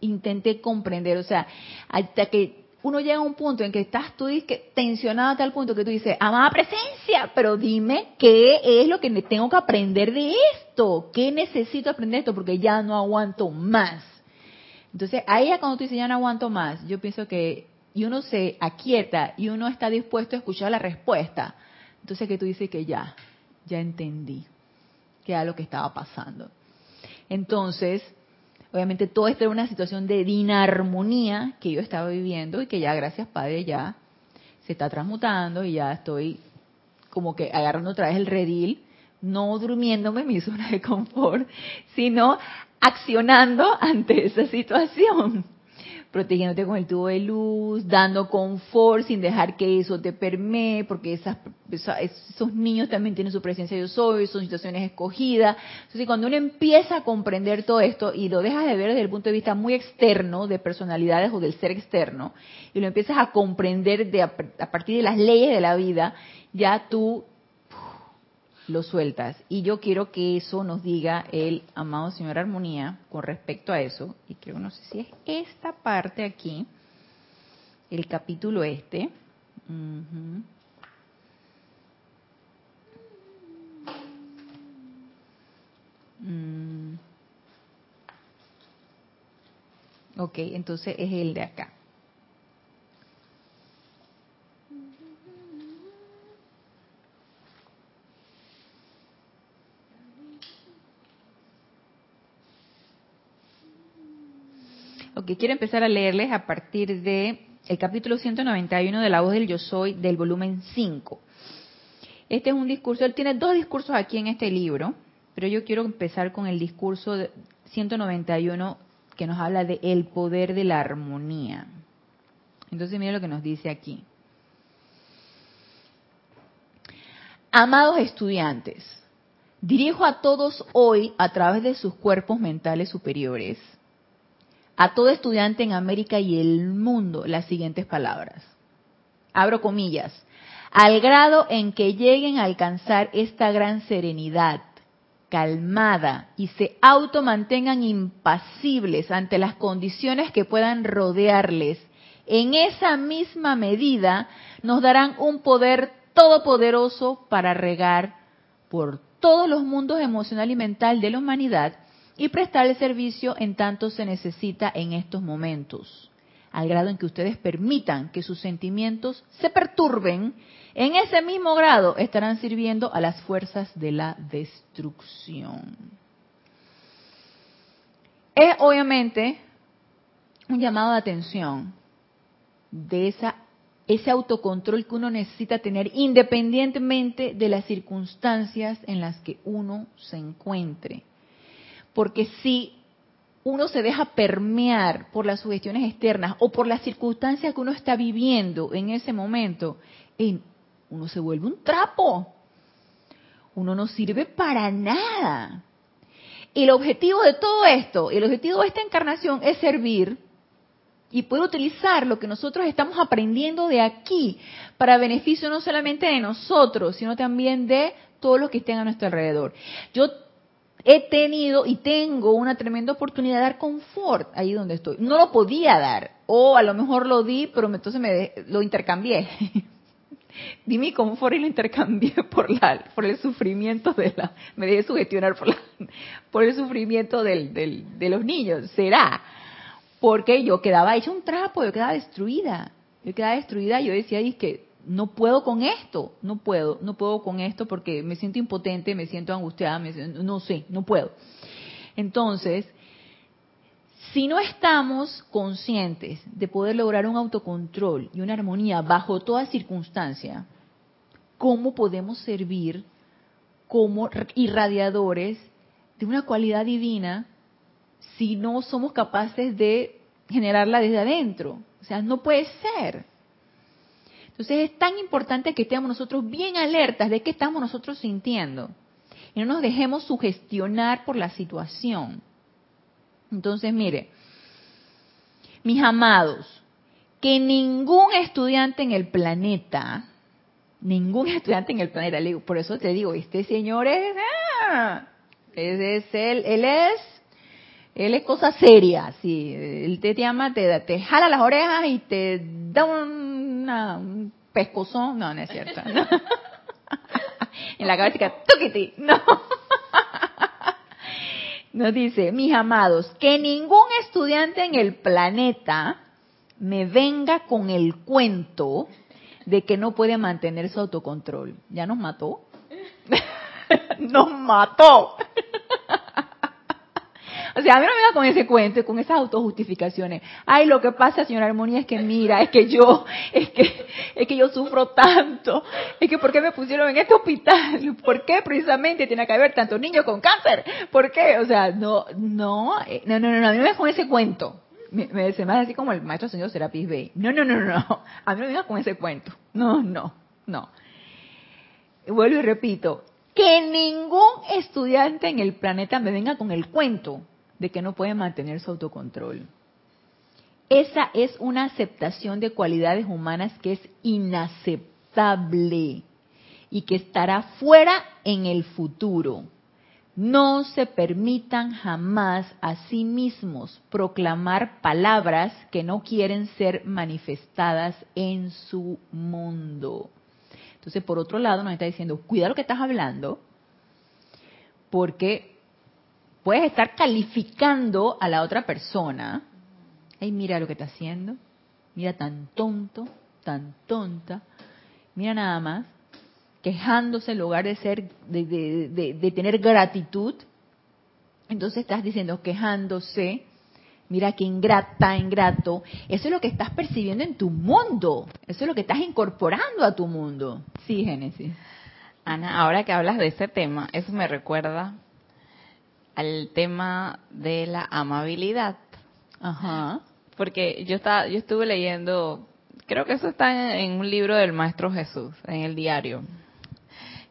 intenté comprender, o sea, hasta que uno llega a un punto en que estás tú tensionado a tal punto que tú dices, amada presencia, pero dime qué es lo que tengo que aprender de esto, qué necesito aprender de esto, porque ya no aguanto más. Entonces, ahí es cuando tú dices, ya no aguanto más, yo pienso que, y uno se aquieta y uno está dispuesto a escuchar la respuesta, entonces que tú dices que ya, ya entendí qué era lo que estaba pasando. Entonces, Obviamente todo esto era una situación de dinarmonía que yo estaba viviendo y que ya gracias Padre ya se está transmutando y ya estoy como que agarrando otra vez el redil, no durmiéndome en mi zona de confort, sino accionando ante esa situación. protegiéndote con el tubo de luz, dando confort sin dejar que eso te permee, porque esas, esos niños también tienen su presencia yo soy, son situaciones escogidas. Entonces, cuando uno empieza a comprender todo esto y lo dejas de ver desde el punto de vista muy externo, de personalidades o del ser externo, y lo empiezas a comprender de, a partir de las leyes de la vida, ya tú lo sueltas. Y yo quiero que eso nos diga el amado Señor Armonía con respecto a eso. Y creo, no sé si es esta parte aquí, el capítulo este. Mm. Ok, entonces es el de acá. Que quiero empezar a leerles a partir de el capítulo 191 de La Voz del Yo Soy del volumen 5. Este es un discurso, él tiene dos discursos aquí en este libro, pero yo quiero empezar con el discurso de 191 que nos habla de el poder de la armonía. Entonces mira lo que nos dice aquí. Amados estudiantes, dirijo a todos hoy a través de sus cuerpos mentales superiores a todo estudiante en América y el mundo las siguientes palabras. Abro comillas. Al grado en que lleguen a alcanzar esta gran serenidad, calmada y se auto mantengan impasibles ante las condiciones que puedan rodearles, en esa misma medida nos darán un poder todopoderoso para regar por todos los mundos emocional y mental de la humanidad y prestar el servicio en tanto se necesita en estos momentos, al grado en que ustedes permitan que sus sentimientos se perturben, en ese mismo grado estarán sirviendo a las fuerzas de la destrucción. Es obviamente un llamado de atención de esa, ese autocontrol que uno necesita tener independientemente de las circunstancias en las que uno se encuentre porque si uno se deja permear por las sugestiones externas o por las circunstancias que uno está viviendo en ese momento, uno se vuelve un trapo. Uno no sirve para nada. El objetivo de todo esto, el objetivo de esta encarnación es servir y poder utilizar lo que nosotros estamos aprendiendo de aquí para beneficio no solamente de nosotros, sino también de todos los que estén a nuestro alrededor. Yo he tenido y tengo una tremenda oportunidad de dar confort ahí donde estoy. No lo podía dar, o a lo mejor lo di, pero entonces me lo intercambié. di mi confort y lo intercambié por la por el sufrimiento de la me dejé sugestionar por la, por el sufrimiento del, del, de los niños será porque yo quedaba hecha un trapo yo quedaba destruida yo quedaba destruida y yo decía y que no puedo con esto, no puedo, no puedo con esto porque me siento impotente, me siento angustiada, no sé, no puedo. Entonces, si no estamos conscientes de poder lograr un autocontrol y una armonía bajo toda circunstancia, ¿cómo podemos servir como irradiadores de una cualidad divina si no somos capaces de generarla desde adentro? O sea, no puede ser. Entonces es tan importante que estemos nosotros bien alertas de qué estamos nosotros sintiendo y no nos dejemos sugestionar por la situación. Entonces, mire, mis amados, que ningún estudiante en el planeta, ningún estudiante en el planeta, por eso te digo, este señor es, ah, es, él, él es, él es cosa seria, sí, él te llama, te, te jala las orejas y te da un un pescozón, no, no es cierto. en la cabeza, ¡tuquiti! No. Nos dice, mis amados, que ningún estudiante en el planeta me venga con el cuento de que no puede mantener su autocontrol. ¿Ya nos mató? nos mató. O sea, a mí no me da con ese cuento, con esas autojustificaciones. Ay, lo que pasa, señora Armonía, es que mira, es que yo, es que, es que yo sufro tanto. Es que ¿por qué me pusieron en este hospital? ¿Por qué precisamente tiene que haber tantos niños con cáncer? ¿Por qué? O sea, no, no, eh, no, no, no, a mí no me da con ese cuento. me, me, hace así como el maestro señor Serapis Bey. No, no, no, no. A mí no me vengas con ese cuento. No, no, no. Vuelvo y repito, que ningún estudiante en el planeta me venga con el cuento de que no puede mantener su autocontrol. Esa es una aceptación de cualidades humanas que es inaceptable y que estará fuera en el futuro. No se permitan jamás a sí mismos proclamar palabras que no quieren ser manifestadas en su mundo. Entonces, por otro lado, nos está diciendo, cuida lo que estás hablando, porque puedes estar calificando a la otra persona. Ay, mira lo que está haciendo. Mira tan tonto, tan tonta. Mira nada más quejándose en lugar de ser, de, tener gratitud. Entonces estás diciendo quejándose, mira qué ingrata, ingrato. Eso es lo que estás percibiendo en tu mundo. Eso es lo que estás incorporando a tu mundo. Sí, Génesis. Ana, ahora que hablas de ese tema, eso me recuerda al tema de la amabilidad. Ajá. Porque yo estaba, yo estuve leyendo, creo que eso está en un libro del Maestro Jesús, en el diario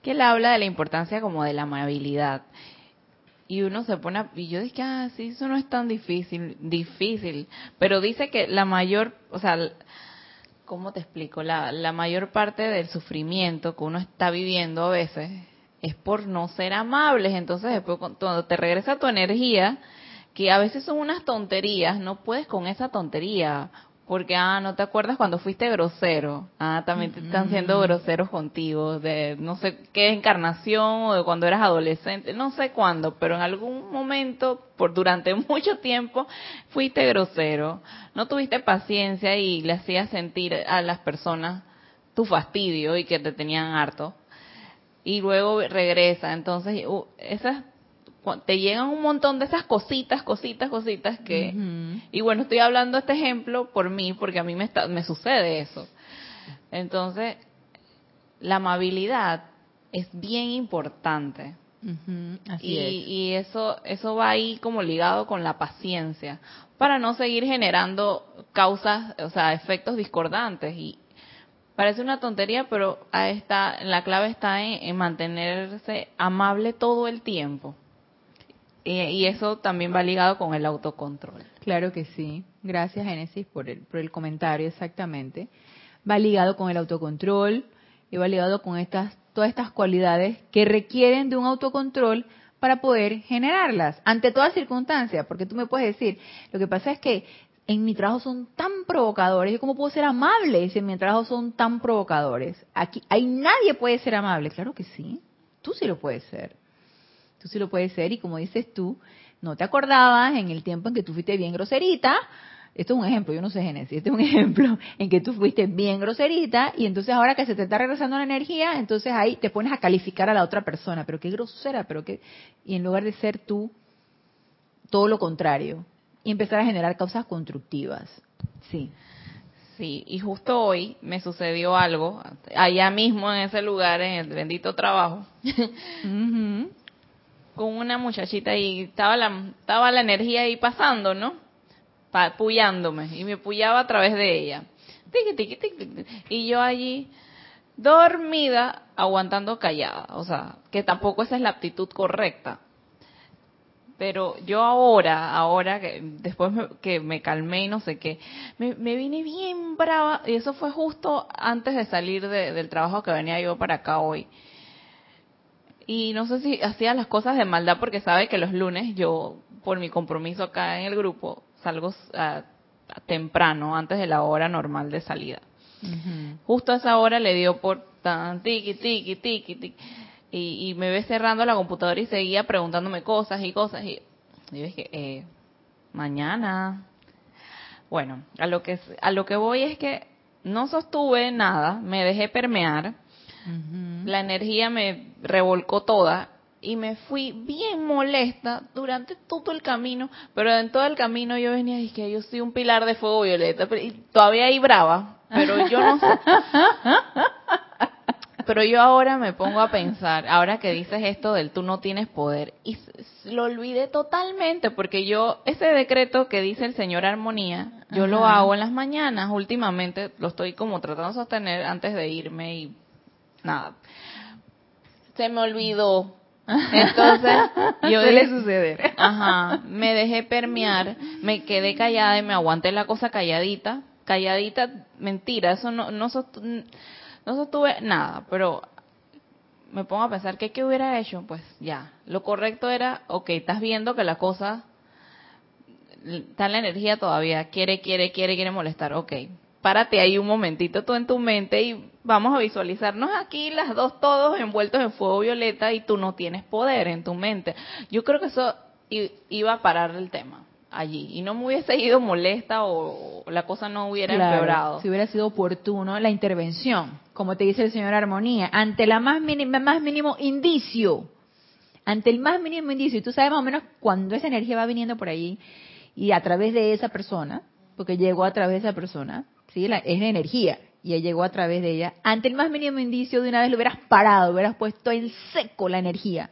que él habla de la importancia como de la amabilidad. Y uno se pone, y yo dije, ah, sí, eso no es tan difícil, difícil, pero dice que la mayor, o sea, ¿cómo te explico? La, la mayor parte del sufrimiento que uno está viviendo a veces es por no ser amables, entonces después cuando te regresa tu energía, que a veces son unas tonterías, no puedes con esa tontería, porque, ah, no te acuerdas cuando fuiste grosero. Ah, también te están siendo groseros contigo, de no sé qué encarnación o de cuando eras adolescente, no sé cuándo, pero en algún momento, por durante mucho tiempo, fuiste grosero. No tuviste paciencia y le hacías sentir a las personas tu fastidio y que te tenían harto. Y luego regresa. Entonces, uh, esas te llegan un montón de esas cositas, cositas, cositas que... Y bueno, estoy hablando este ejemplo por mí, porque a mí me, me sucede eso. Entonces, la amabilidad es bien importante. y, y, eso eso va ahí como ligado con la paciencia para no seguir generando causas o sea efectos discordantes y parece una tontería pero ahí está la clave está en mantenerse amable todo el tiempo y eso también va ligado con el autocontrol. Claro que sí. Gracias, Génesis, por el, por el comentario, exactamente. Va ligado con el autocontrol y va ligado con estas, todas estas cualidades que requieren de un autocontrol para poder generarlas ante toda circunstancia. Porque tú me puedes decir, lo que pasa es que en mi trabajo son tan provocadores, ¿y cómo puedo ser amable si en mi trabajo son tan provocadores? Aquí, hay nadie puede ser amable. Claro que sí, tú sí lo puedes ser. Tú sí lo puedes ser y como dices tú, no te acordabas en el tiempo en que tú fuiste bien groserita. Esto es un ejemplo, yo no sé Génesis, este es un ejemplo en que tú fuiste bien groserita y entonces ahora que se te está regresando la energía, entonces ahí te pones a calificar a la otra persona, pero qué grosera, pero qué... Y en lugar de ser tú, todo lo contrario, y empezar a generar causas constructivas. Sí. Sí, y justo hoy me sucedió algo, allá mismo en ese lugar, en el bendito trabajo con una muchachita y estaba la, estaba la energía ahí pasando, ¿no? Pa, puyándome y me puyaba a través de ella. y yo allí dormida, aguantando callada. O sea, que tampoco esa es la actitud correcta. Pero yo ahora, ahora que después que me calmé y no sé qué, me, vine bien brava y eso fue justo antes de salir del trabajo que venía yo para acá hoy y no sé si hacía las cosas de maldad porque sabe que los lunes yo, por mi compromiso acá en el grupo, salgo temprano, antes de la hora normal de salida. Justo a esa hora le dio por tan tiki, tiki, tiki, tiki. Y, me ve cerrando la computadora y seguía preguntándome cosas y cosas. Y, y dije, eh, mañana. Bueno, a lo, que, a lo que voy es que no sostuve nada, me dejé permear la energía me revolcó toda y me fui bien molesta durante todo el camino, pero en todo el camino yo venía y que yo soy un pilar de fuego violeta, y todavía ahí brava, pero yo no sé. Pero yo ahora me pongo a pensar, ahora que dices esto del tú no tienes poder, y lo olvidé totalmente porque yo, ese decreto que dice el señor Armonía, yo lo hago en las mañanas, últimamente lo estoy como tratando de sostener antes de irme y nada. Se me olvidó. Entonces, yo suele suceder. Ajá, me dejé permear, me quedé callada y me aguanté la cosa calladita, calladita, mentira, eso no no, no sostuve nada, pero me pongo a pensar que qué hubiera hecho, pues ya, lo correcto era, ok, estás viendo que la cosa está en la energía todavía, quiere, quiere, quiere, quiere molestar, ok, párate ahí un momentito tú en tu mente y vamos a visualizarnos aquí las dos todos envueltos en fuego violeta y tú no tienes poder en tu mente. Yo creo que eso iba a parar el tema allí y no me hubiese ido molesta o la cosa no hubiera empeorado. Si hubiera sido oportuno la intervención, como te dice el señor Armonía, ante la más mínima, más mínimo indicio, ante el más mínimo indicio, y tú sabes más o menos cuando esa energía va viniendo por ahí y a través de esa persona, porque llegó a través de esa persona, sí, la, es energía y llegó a través de ella, ante el más mínimo indicio de una vez lo hubieras parado, hubieras puesto en seco la energía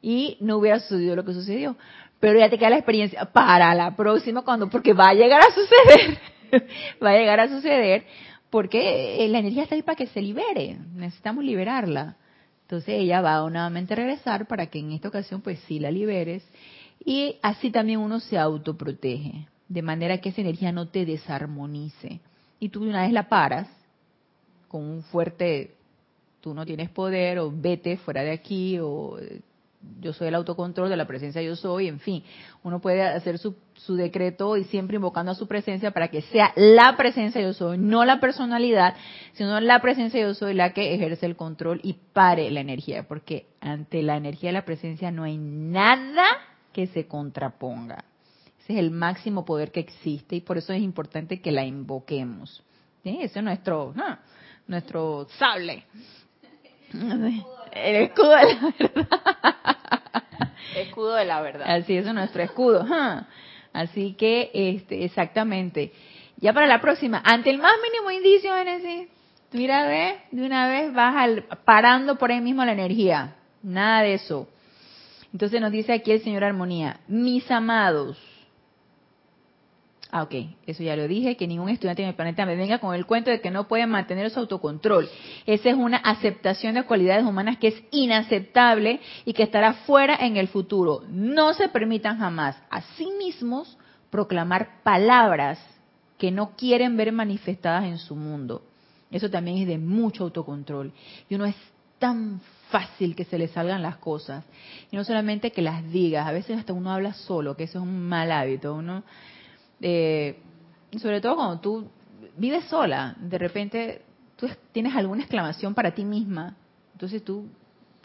y no hubiera sucedido lo que sucedió. Pero ya te queda la experiencia para la próxima cuando, porque va a llegar a suceder, va a llegar a suceder, porque la energía está ahí para que se libere, necesitamos liberarla. Entonces ella va a nuevamente regresar para que en esta ocasión pues sí la liberes y así también uno se autoprotege, de manera que esa energía no te desarmonice. Y tú una vez la paras con un fuerte, tú no tienes poder o vete fuera de aquí o yo soy el autocontrol de la presencia yo soy, en fin, uno puede hacer su, su, decreto y siempre invocando a su presencia para que sea la presencia yo soy, no la personalidad, sino la presencia yo soy la que ejerce el control y pare la energía, porque ante la energía de la presencia no hay nada que se contraponga. Ese es el máximo poder que existe y por eso es importante que la invoquemos. Ese es nuestro, nuestro sable. El escudo de la verdad. Escudo de la verdad. Así es nuestro escudo. Así que, este, exactamente. Ya para la próxima, ante el más mínimo indicio, Genesis, mira, ve, de una vez vas al, parando por ahí mismo la energía. Nada de eso. Entonces nos dice aquí el Señor Armonía, mis amados, Ah, ok, eso ya lo dije, que ningún estudiante en el planeta me venga con el cuento de que no puede mantener su autocontrol. Esa es una aceptación de cualidades humanas que es inaceptable y que estará fuera en el futuro. No se permitan jamás a sí mismos proclamar palabras que no quieren ver manifestadas en su mundo. Eso también es de mucho autocontrol. Y uno es tan fácil que se le salgan las cosas. Y no solamente que las digas, a veces hasta uno habla solo, que eso es un mal hábito. Uno eh, sobre todo cuando tú vives sola, de repente tú tienes alguna exclamación para ti misma, entonces tú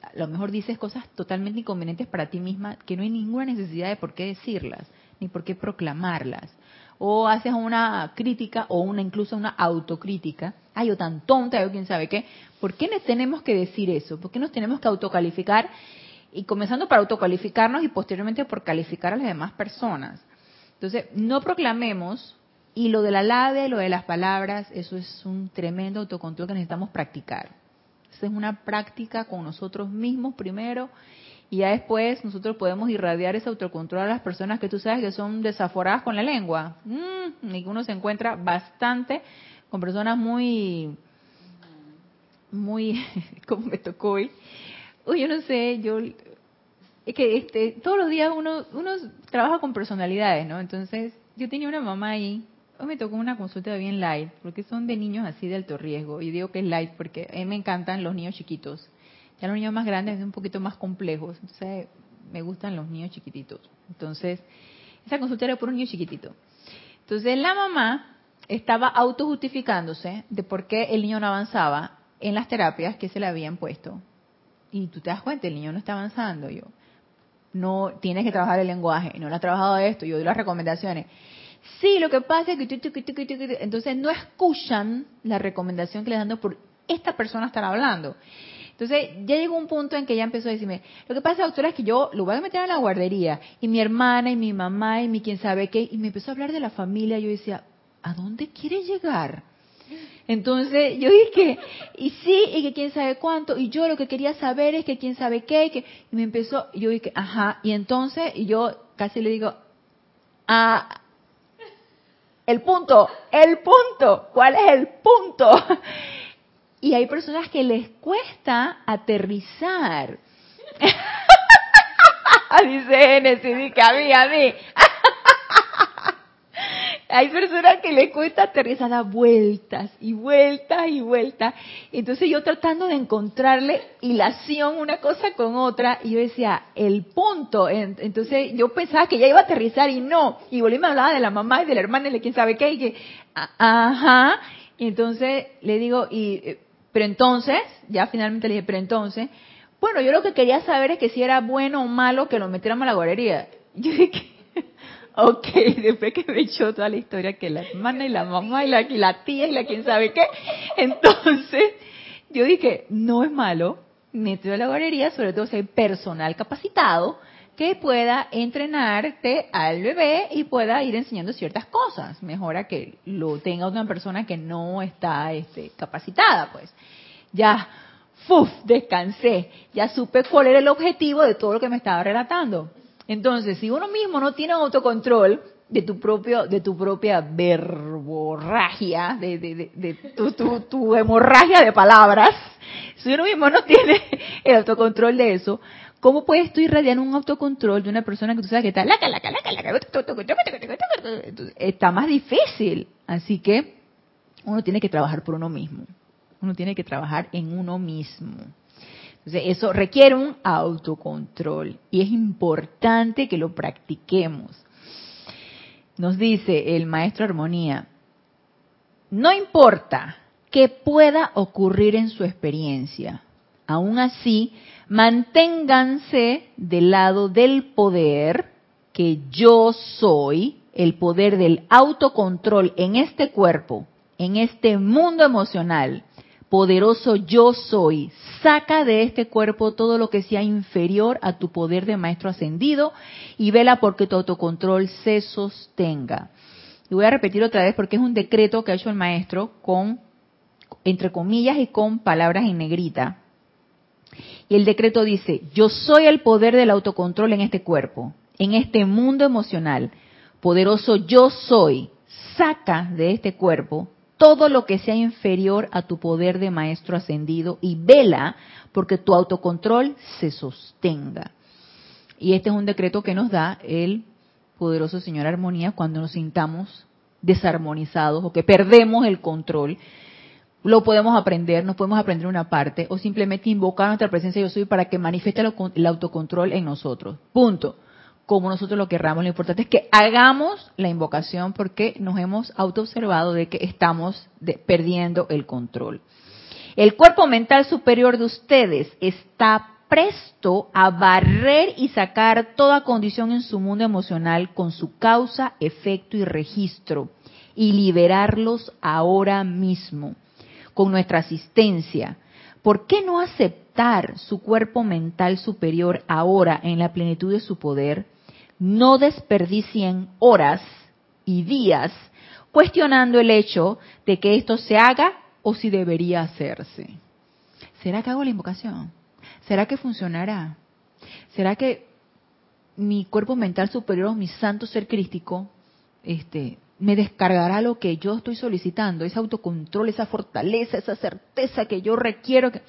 a lo mejor dices cosas totalmente inconvenientes para ti misma que no hay ninguna necesidad de por qué decirlas, ni por qué proclamarlas. O haces una crítica o una incluso una autocrítica. Ay, yo tan tonta, yo quién sabe qué. ¿Por qué tenemos que decir eso? ¿Por qué nos tenemos que autocalificar? Y comenzando por autocalificarnos y posteriormente por calificar a las demás personas. Entonces, no proclamemos, y lo de la labia lo de las palabras, eso es un tremendo autocontrol que necesitamos practicar. Esa es una práctica con nosotros mismos primero, y ya después nosotros podemos irradiar ese autocontrol a las personas que tú sabes que son desaforadas con la lengua. Mm, y uno se encuentra bastante con personas muy, muy, como me tocó hoy. Uy, yo no sé, yo es que este, todos los días uno, uno trabaja con personalidades, ¿no? Entonces, yo tenía una mamá ahí, hoy me tocó una consulta bien light, porque son de niños así de alto riesgo, y digo que es light porque a mí me encantan los niños chiquitos. Ya los niños más grandes son un poquito más complejos, entonces me gustan los niños chiquititos. Entonces, esa consulta era por un niño chiquitito. Entonces, la mamá estaba autojustificándose de por qué el niño no avanzaba en las terapias que se le habían puesto. Y tú te das cuenta, el niño no está avanzando. Yo, no tienes que trabajar el lenguaje, no lo has trabajado esto, yo doy las recomendaciones. Sí, lo que pasa es que entonces no escuchan la recomendación que les dando por esta persona estar hablando. Entonces ya llegó un punto en que ella empezó a decirme, lo que pasa, doctora, es que yo lo voy a meter en la guardería, y mi hermana, y mi mamá, y mi quién sabe qué, y me empezó a hablar de la familia, y yo decía, ¿a dónde quiere llegar? Entonces yo dije, y sí, y que quién sabe cuánto, y yo lo que quería saber es que quién sabe qué, que, y me empezó, y yo dije, ajá, y entonces, y yo casi le digo, ah, el punto, el punto, ¿cuál es el punto? Y hay personas que les cuesta aterrizar. Dice Génesis, que a mí, a mí. Hay personas que les cuesta aterrizar, da vueltas y vueltas y vueltas. Entonces yo tratando de encontrarle hilación una cosa con otra, y yo decía, el punto. Entonces yo pensaba que ya iba a aterrizar y no. Y volví me hablaba de la mamá y de la hermana y de quién sabe qué, y que, ajá. Y entonces le digo, y, eh, pero entonces, ya finalmente le dije, pero entonces, bueno, yo lo que quería saber es que si era bueno o malo que lo metiéramos a la guardería. Yo dije, Ok, después que me echó toda la historia que la hermana y la mamá y la, la tía y la quién sabe qué, entonces yo dije, no es malo, meto a la guardería, sobre todo si hay personal capacitado que pueda entrenarte al bebé y pueda ir enseñando ciertas cosas. Mejora que lo tenga una persona que no está este, capacitada, pues. Ya, ¡fuf! Descansé. Ya supe cuál era el objetivo de todo lo que me estaba relatando. Entonces, si uno mismo no tiene autocontrol de tu propio, de tu propia verborragia, de, tu, tu, tu, hemorragia de palabras, si uno mismo no tiene el autocontrol de eso, ¿cómo puedes tú irradiar un autocontrol de una persona que tú sabes que está laca, laca, laca, está más difícil? Así que uno tiene que trabajar por uno mismo. Uno tiene que trabajar en uno mismo. Entonces, eso requiere un autocontrol y es importante que lo practiquemos. Nos dice el maestro Armonía, no importa qué pueda ocurrir en su experiencia, aún así, manténganse del lado del poder que yo soy, el poder del autocontrol en este cuerpo, en este mundo emocional, poderoso yo soy, saca de este cuerpo todo lo que sea inferior a tu poder de maestro ascendido y vela porque tu autocontrol se sostenga. Y voy a repetir otra vez porque es un decreto que ha hecho el maestro con, entre comillas y con palabras en negrita. Y el decreto dice, yo soy el poder del autocontrol en este cuerpo, en este mundo emocional. Poderoso yo soy, saca de este cuerpo todo lo que sea inferior a tu poder de maestro ascendido y vela porque tu autocontrol se sostenga. Y este es un decreto que nos da el poderoso Señor Armonía cuando nos sintamos desarmonizados o que perdemos el control. Lo podemos aprender, nos podemos aprender una parte o simplemente invocar nuestra presencia yo soy para que manifieste el autocontrol en nosotros. Punto como nosotros lo querramos. Lo importante es que hagamos la invocación porque nos hemos autoobservado de que estamos perdiendo el control. El cuerpo mental superior de ustedes está presto a barrer y sacar toda condición en su mundo emocional con su causa, efecto y registro y liberarlos ahora mismo con nuestra asistencia. ¿Por qué no aceptar su cuerpo mental superior ahora en la plenitud de su poder? No desperdicien horas y días cuestionando el hecho de que esto se haga o si debería hacerse. ¿Será que hago la invocación? ¿Será que funcionará? ¿Será que mi cuerpo mental superior, mi santo ser crístico, este, me descargará lo que yo estoy solicitando, ese autocontrol, esa fortaleza, esa certeza que yo requiero? Que...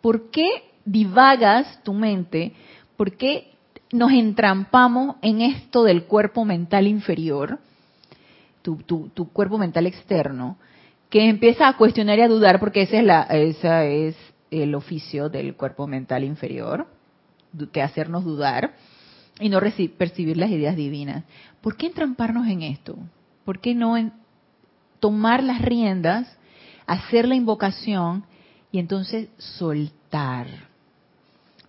¿por qué divagas tu mente? ¿Por qué nos entrampamos en esto del cuerpo mental inferior, tu, tu, cuerpo mental externo, que empieza a cuestionar y a dudar, porque esa es, la, esa es el oficio del cuerpo mental inferior, que hacernos dudar y no percibir las ideas divinas. ¿Por qué entramparnos en esto? ¿Por qué no tomar las riendas, hacer la invocación y entonces soltar?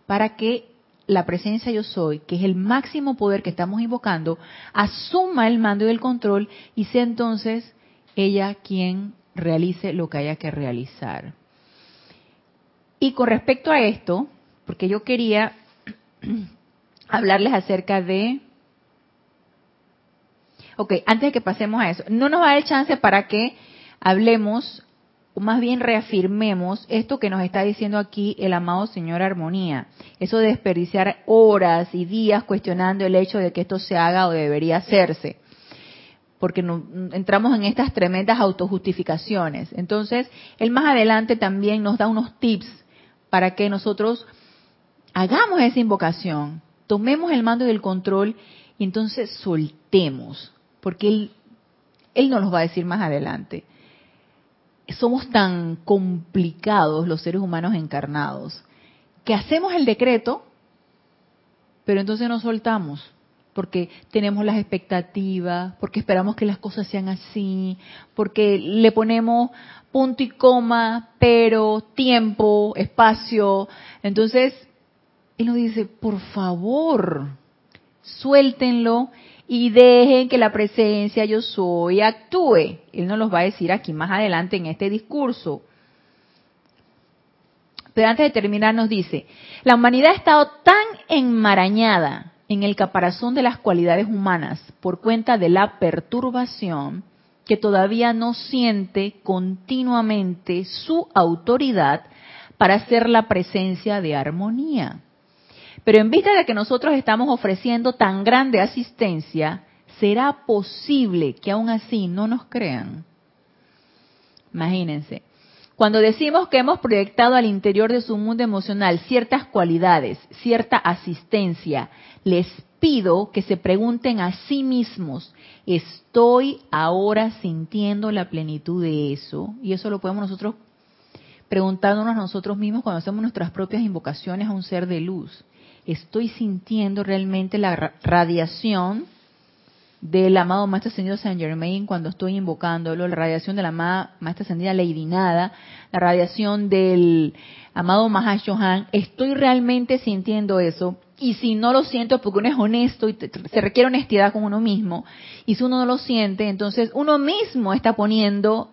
Para que la presencia yo soy, que es el máximo poder que estamos invocando, asuma el mando y el control y sea entonces ella quien realice lo que haya que realizar. Y con respecto a esto, porque yo quería hablarles acerca de... Ok, antes de que pasemos a eso, no nos va a dar chance para que hablemos, o más bien reafirmemos esto que nos está diciendo aquí el amado Señor Armonía. Eso de desperdiciar horas y días cuestionando el hecho de que esto se haga o debería hacerse. Porque entramos en estas tremendas autojustificaciones. Entonces, él más adelante también nos da unos tips para que nosotros hagamos esa invocación, tomemos el mando y el control y entonces soltemos, porque él, él nos lo va a decir más adelante. Somos tan complicados los seres humanos encarnados que hacemos el decreto, pero entonces nos soltamos, porque tenemos las expectativas, porque esperamos que las cosas sean así, porque le ponemos punto y coma, pero, tiempo, espacio. Entonces, él nos dice, por favor, suéltenlo y dejen que la presencia yo soy actúe. Él nos los va a decir aquí más adelante en este discurso. Pero antes de terminar nos dice, la humanidad ha estado tan enmarañada en el caparazón de las cualidades humanas por cuenta de la perturbación que todavía no siente continuamente su autoridad para ser la presencia de armonía. Pero en vista de que nosotros estamos ofreciendo tan grande asistencia, ¿será posible que aún así no nos crean? Imagínense. Cuando decimos que hemos proyectado al interior de su mundo emocional ciertas cualidades, cierta asistencia, les pido que se pregunten a sí mismos, ¿estoy ahora sintiendo la plenitud de eso? Y eso lo podemos nosotros preguntándonos a nosotros mismos cuando hacemos nuestras propias invocaciones a un ser de luz estoy sintiendo realmente la radiación del amado Maestro Ascendido Saint Germain cuando estoy invocándolo, la radiación de la amada Maestra Ascendida Lady Nada, la radiación del amado Mahashohan, estoy realmente sintiendo eso. Y si no lo siento, porque uno es honesto y se requiere honestidad con uno mismo, y si uno no lo siente, entonces uno mismo está poniendo,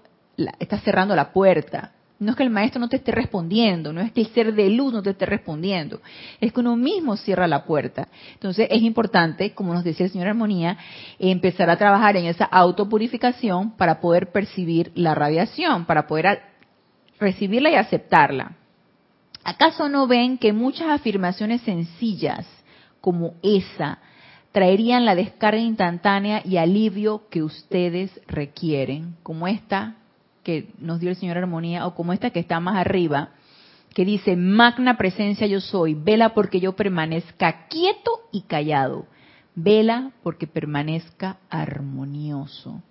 está cerrando la puerta. No es que el maestro no te esté respondiendo, no es que el ser de luz no te esté respondiendo, es que uno mismo cierra la puerta. Entonces es importante, como nos decía el señor Armonía, empezar a trabajar en esa autopurificación para poder percibir la radiación, para poder recibirla y aceptarla. ¿Acaso no ven que muchas afirmaciones sencillas como esa traerían la descarga instantánea y alivio que ustedes requieren? Como esta que nos dio el Señor Armonía, o como esta que está más arriba, que dice, magna presencia yo soy, vela porque yo permanezca quieto y callado, vela porque permanezca armonioso.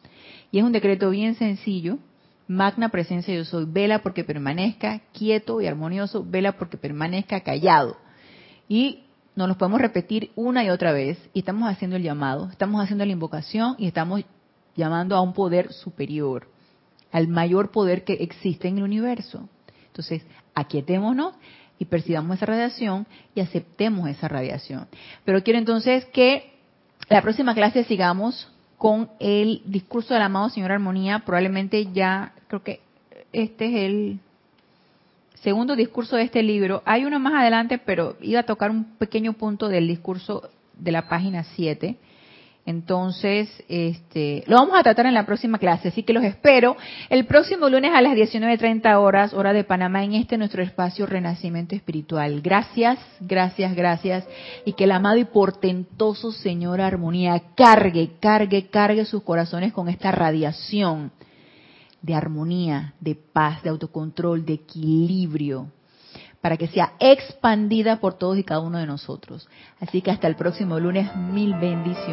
Y es un decreto bien sencillo, magna presencia yo soy, vela porque permanezca quieto y armonioso, vela porque permanezca callado. Y nos lo podemos repetir una y otra vez, y estamos haciendo el llamado, estamos haciendo la invocación y estamos llamando a un poder superior al mayor poder que existe en el universo. Entonces, aquietémonos y percibamos esa radiación y aceptemos esa radiación. Pero quiero entonces que la próxima clase sigamos con el discurso del amado Señor Armonía. Probablemente ya, creo que este es el segundo discurso de este libro. Hay uno más adelante, pero iba a tocar un pequeño punto del discurso de la página 7 entonces, este, lo vamos a tratar en la próxima clase, así que los espero el próximo lunes a las 19.30 horas, hora de Panamá, en este nuestro espacio Renacimiento Espiritual. Gracias, gracias, gracias, y que el amado y portentoso Señor Armonía cargue, cargue, cargue sus corazones con esta radiación de armonía, de paz, de autocontrol, de equilibrio, para que sea expandida por todos y cada uno de nosotros. Así que hasta el próximo lunes, mil bendiciones.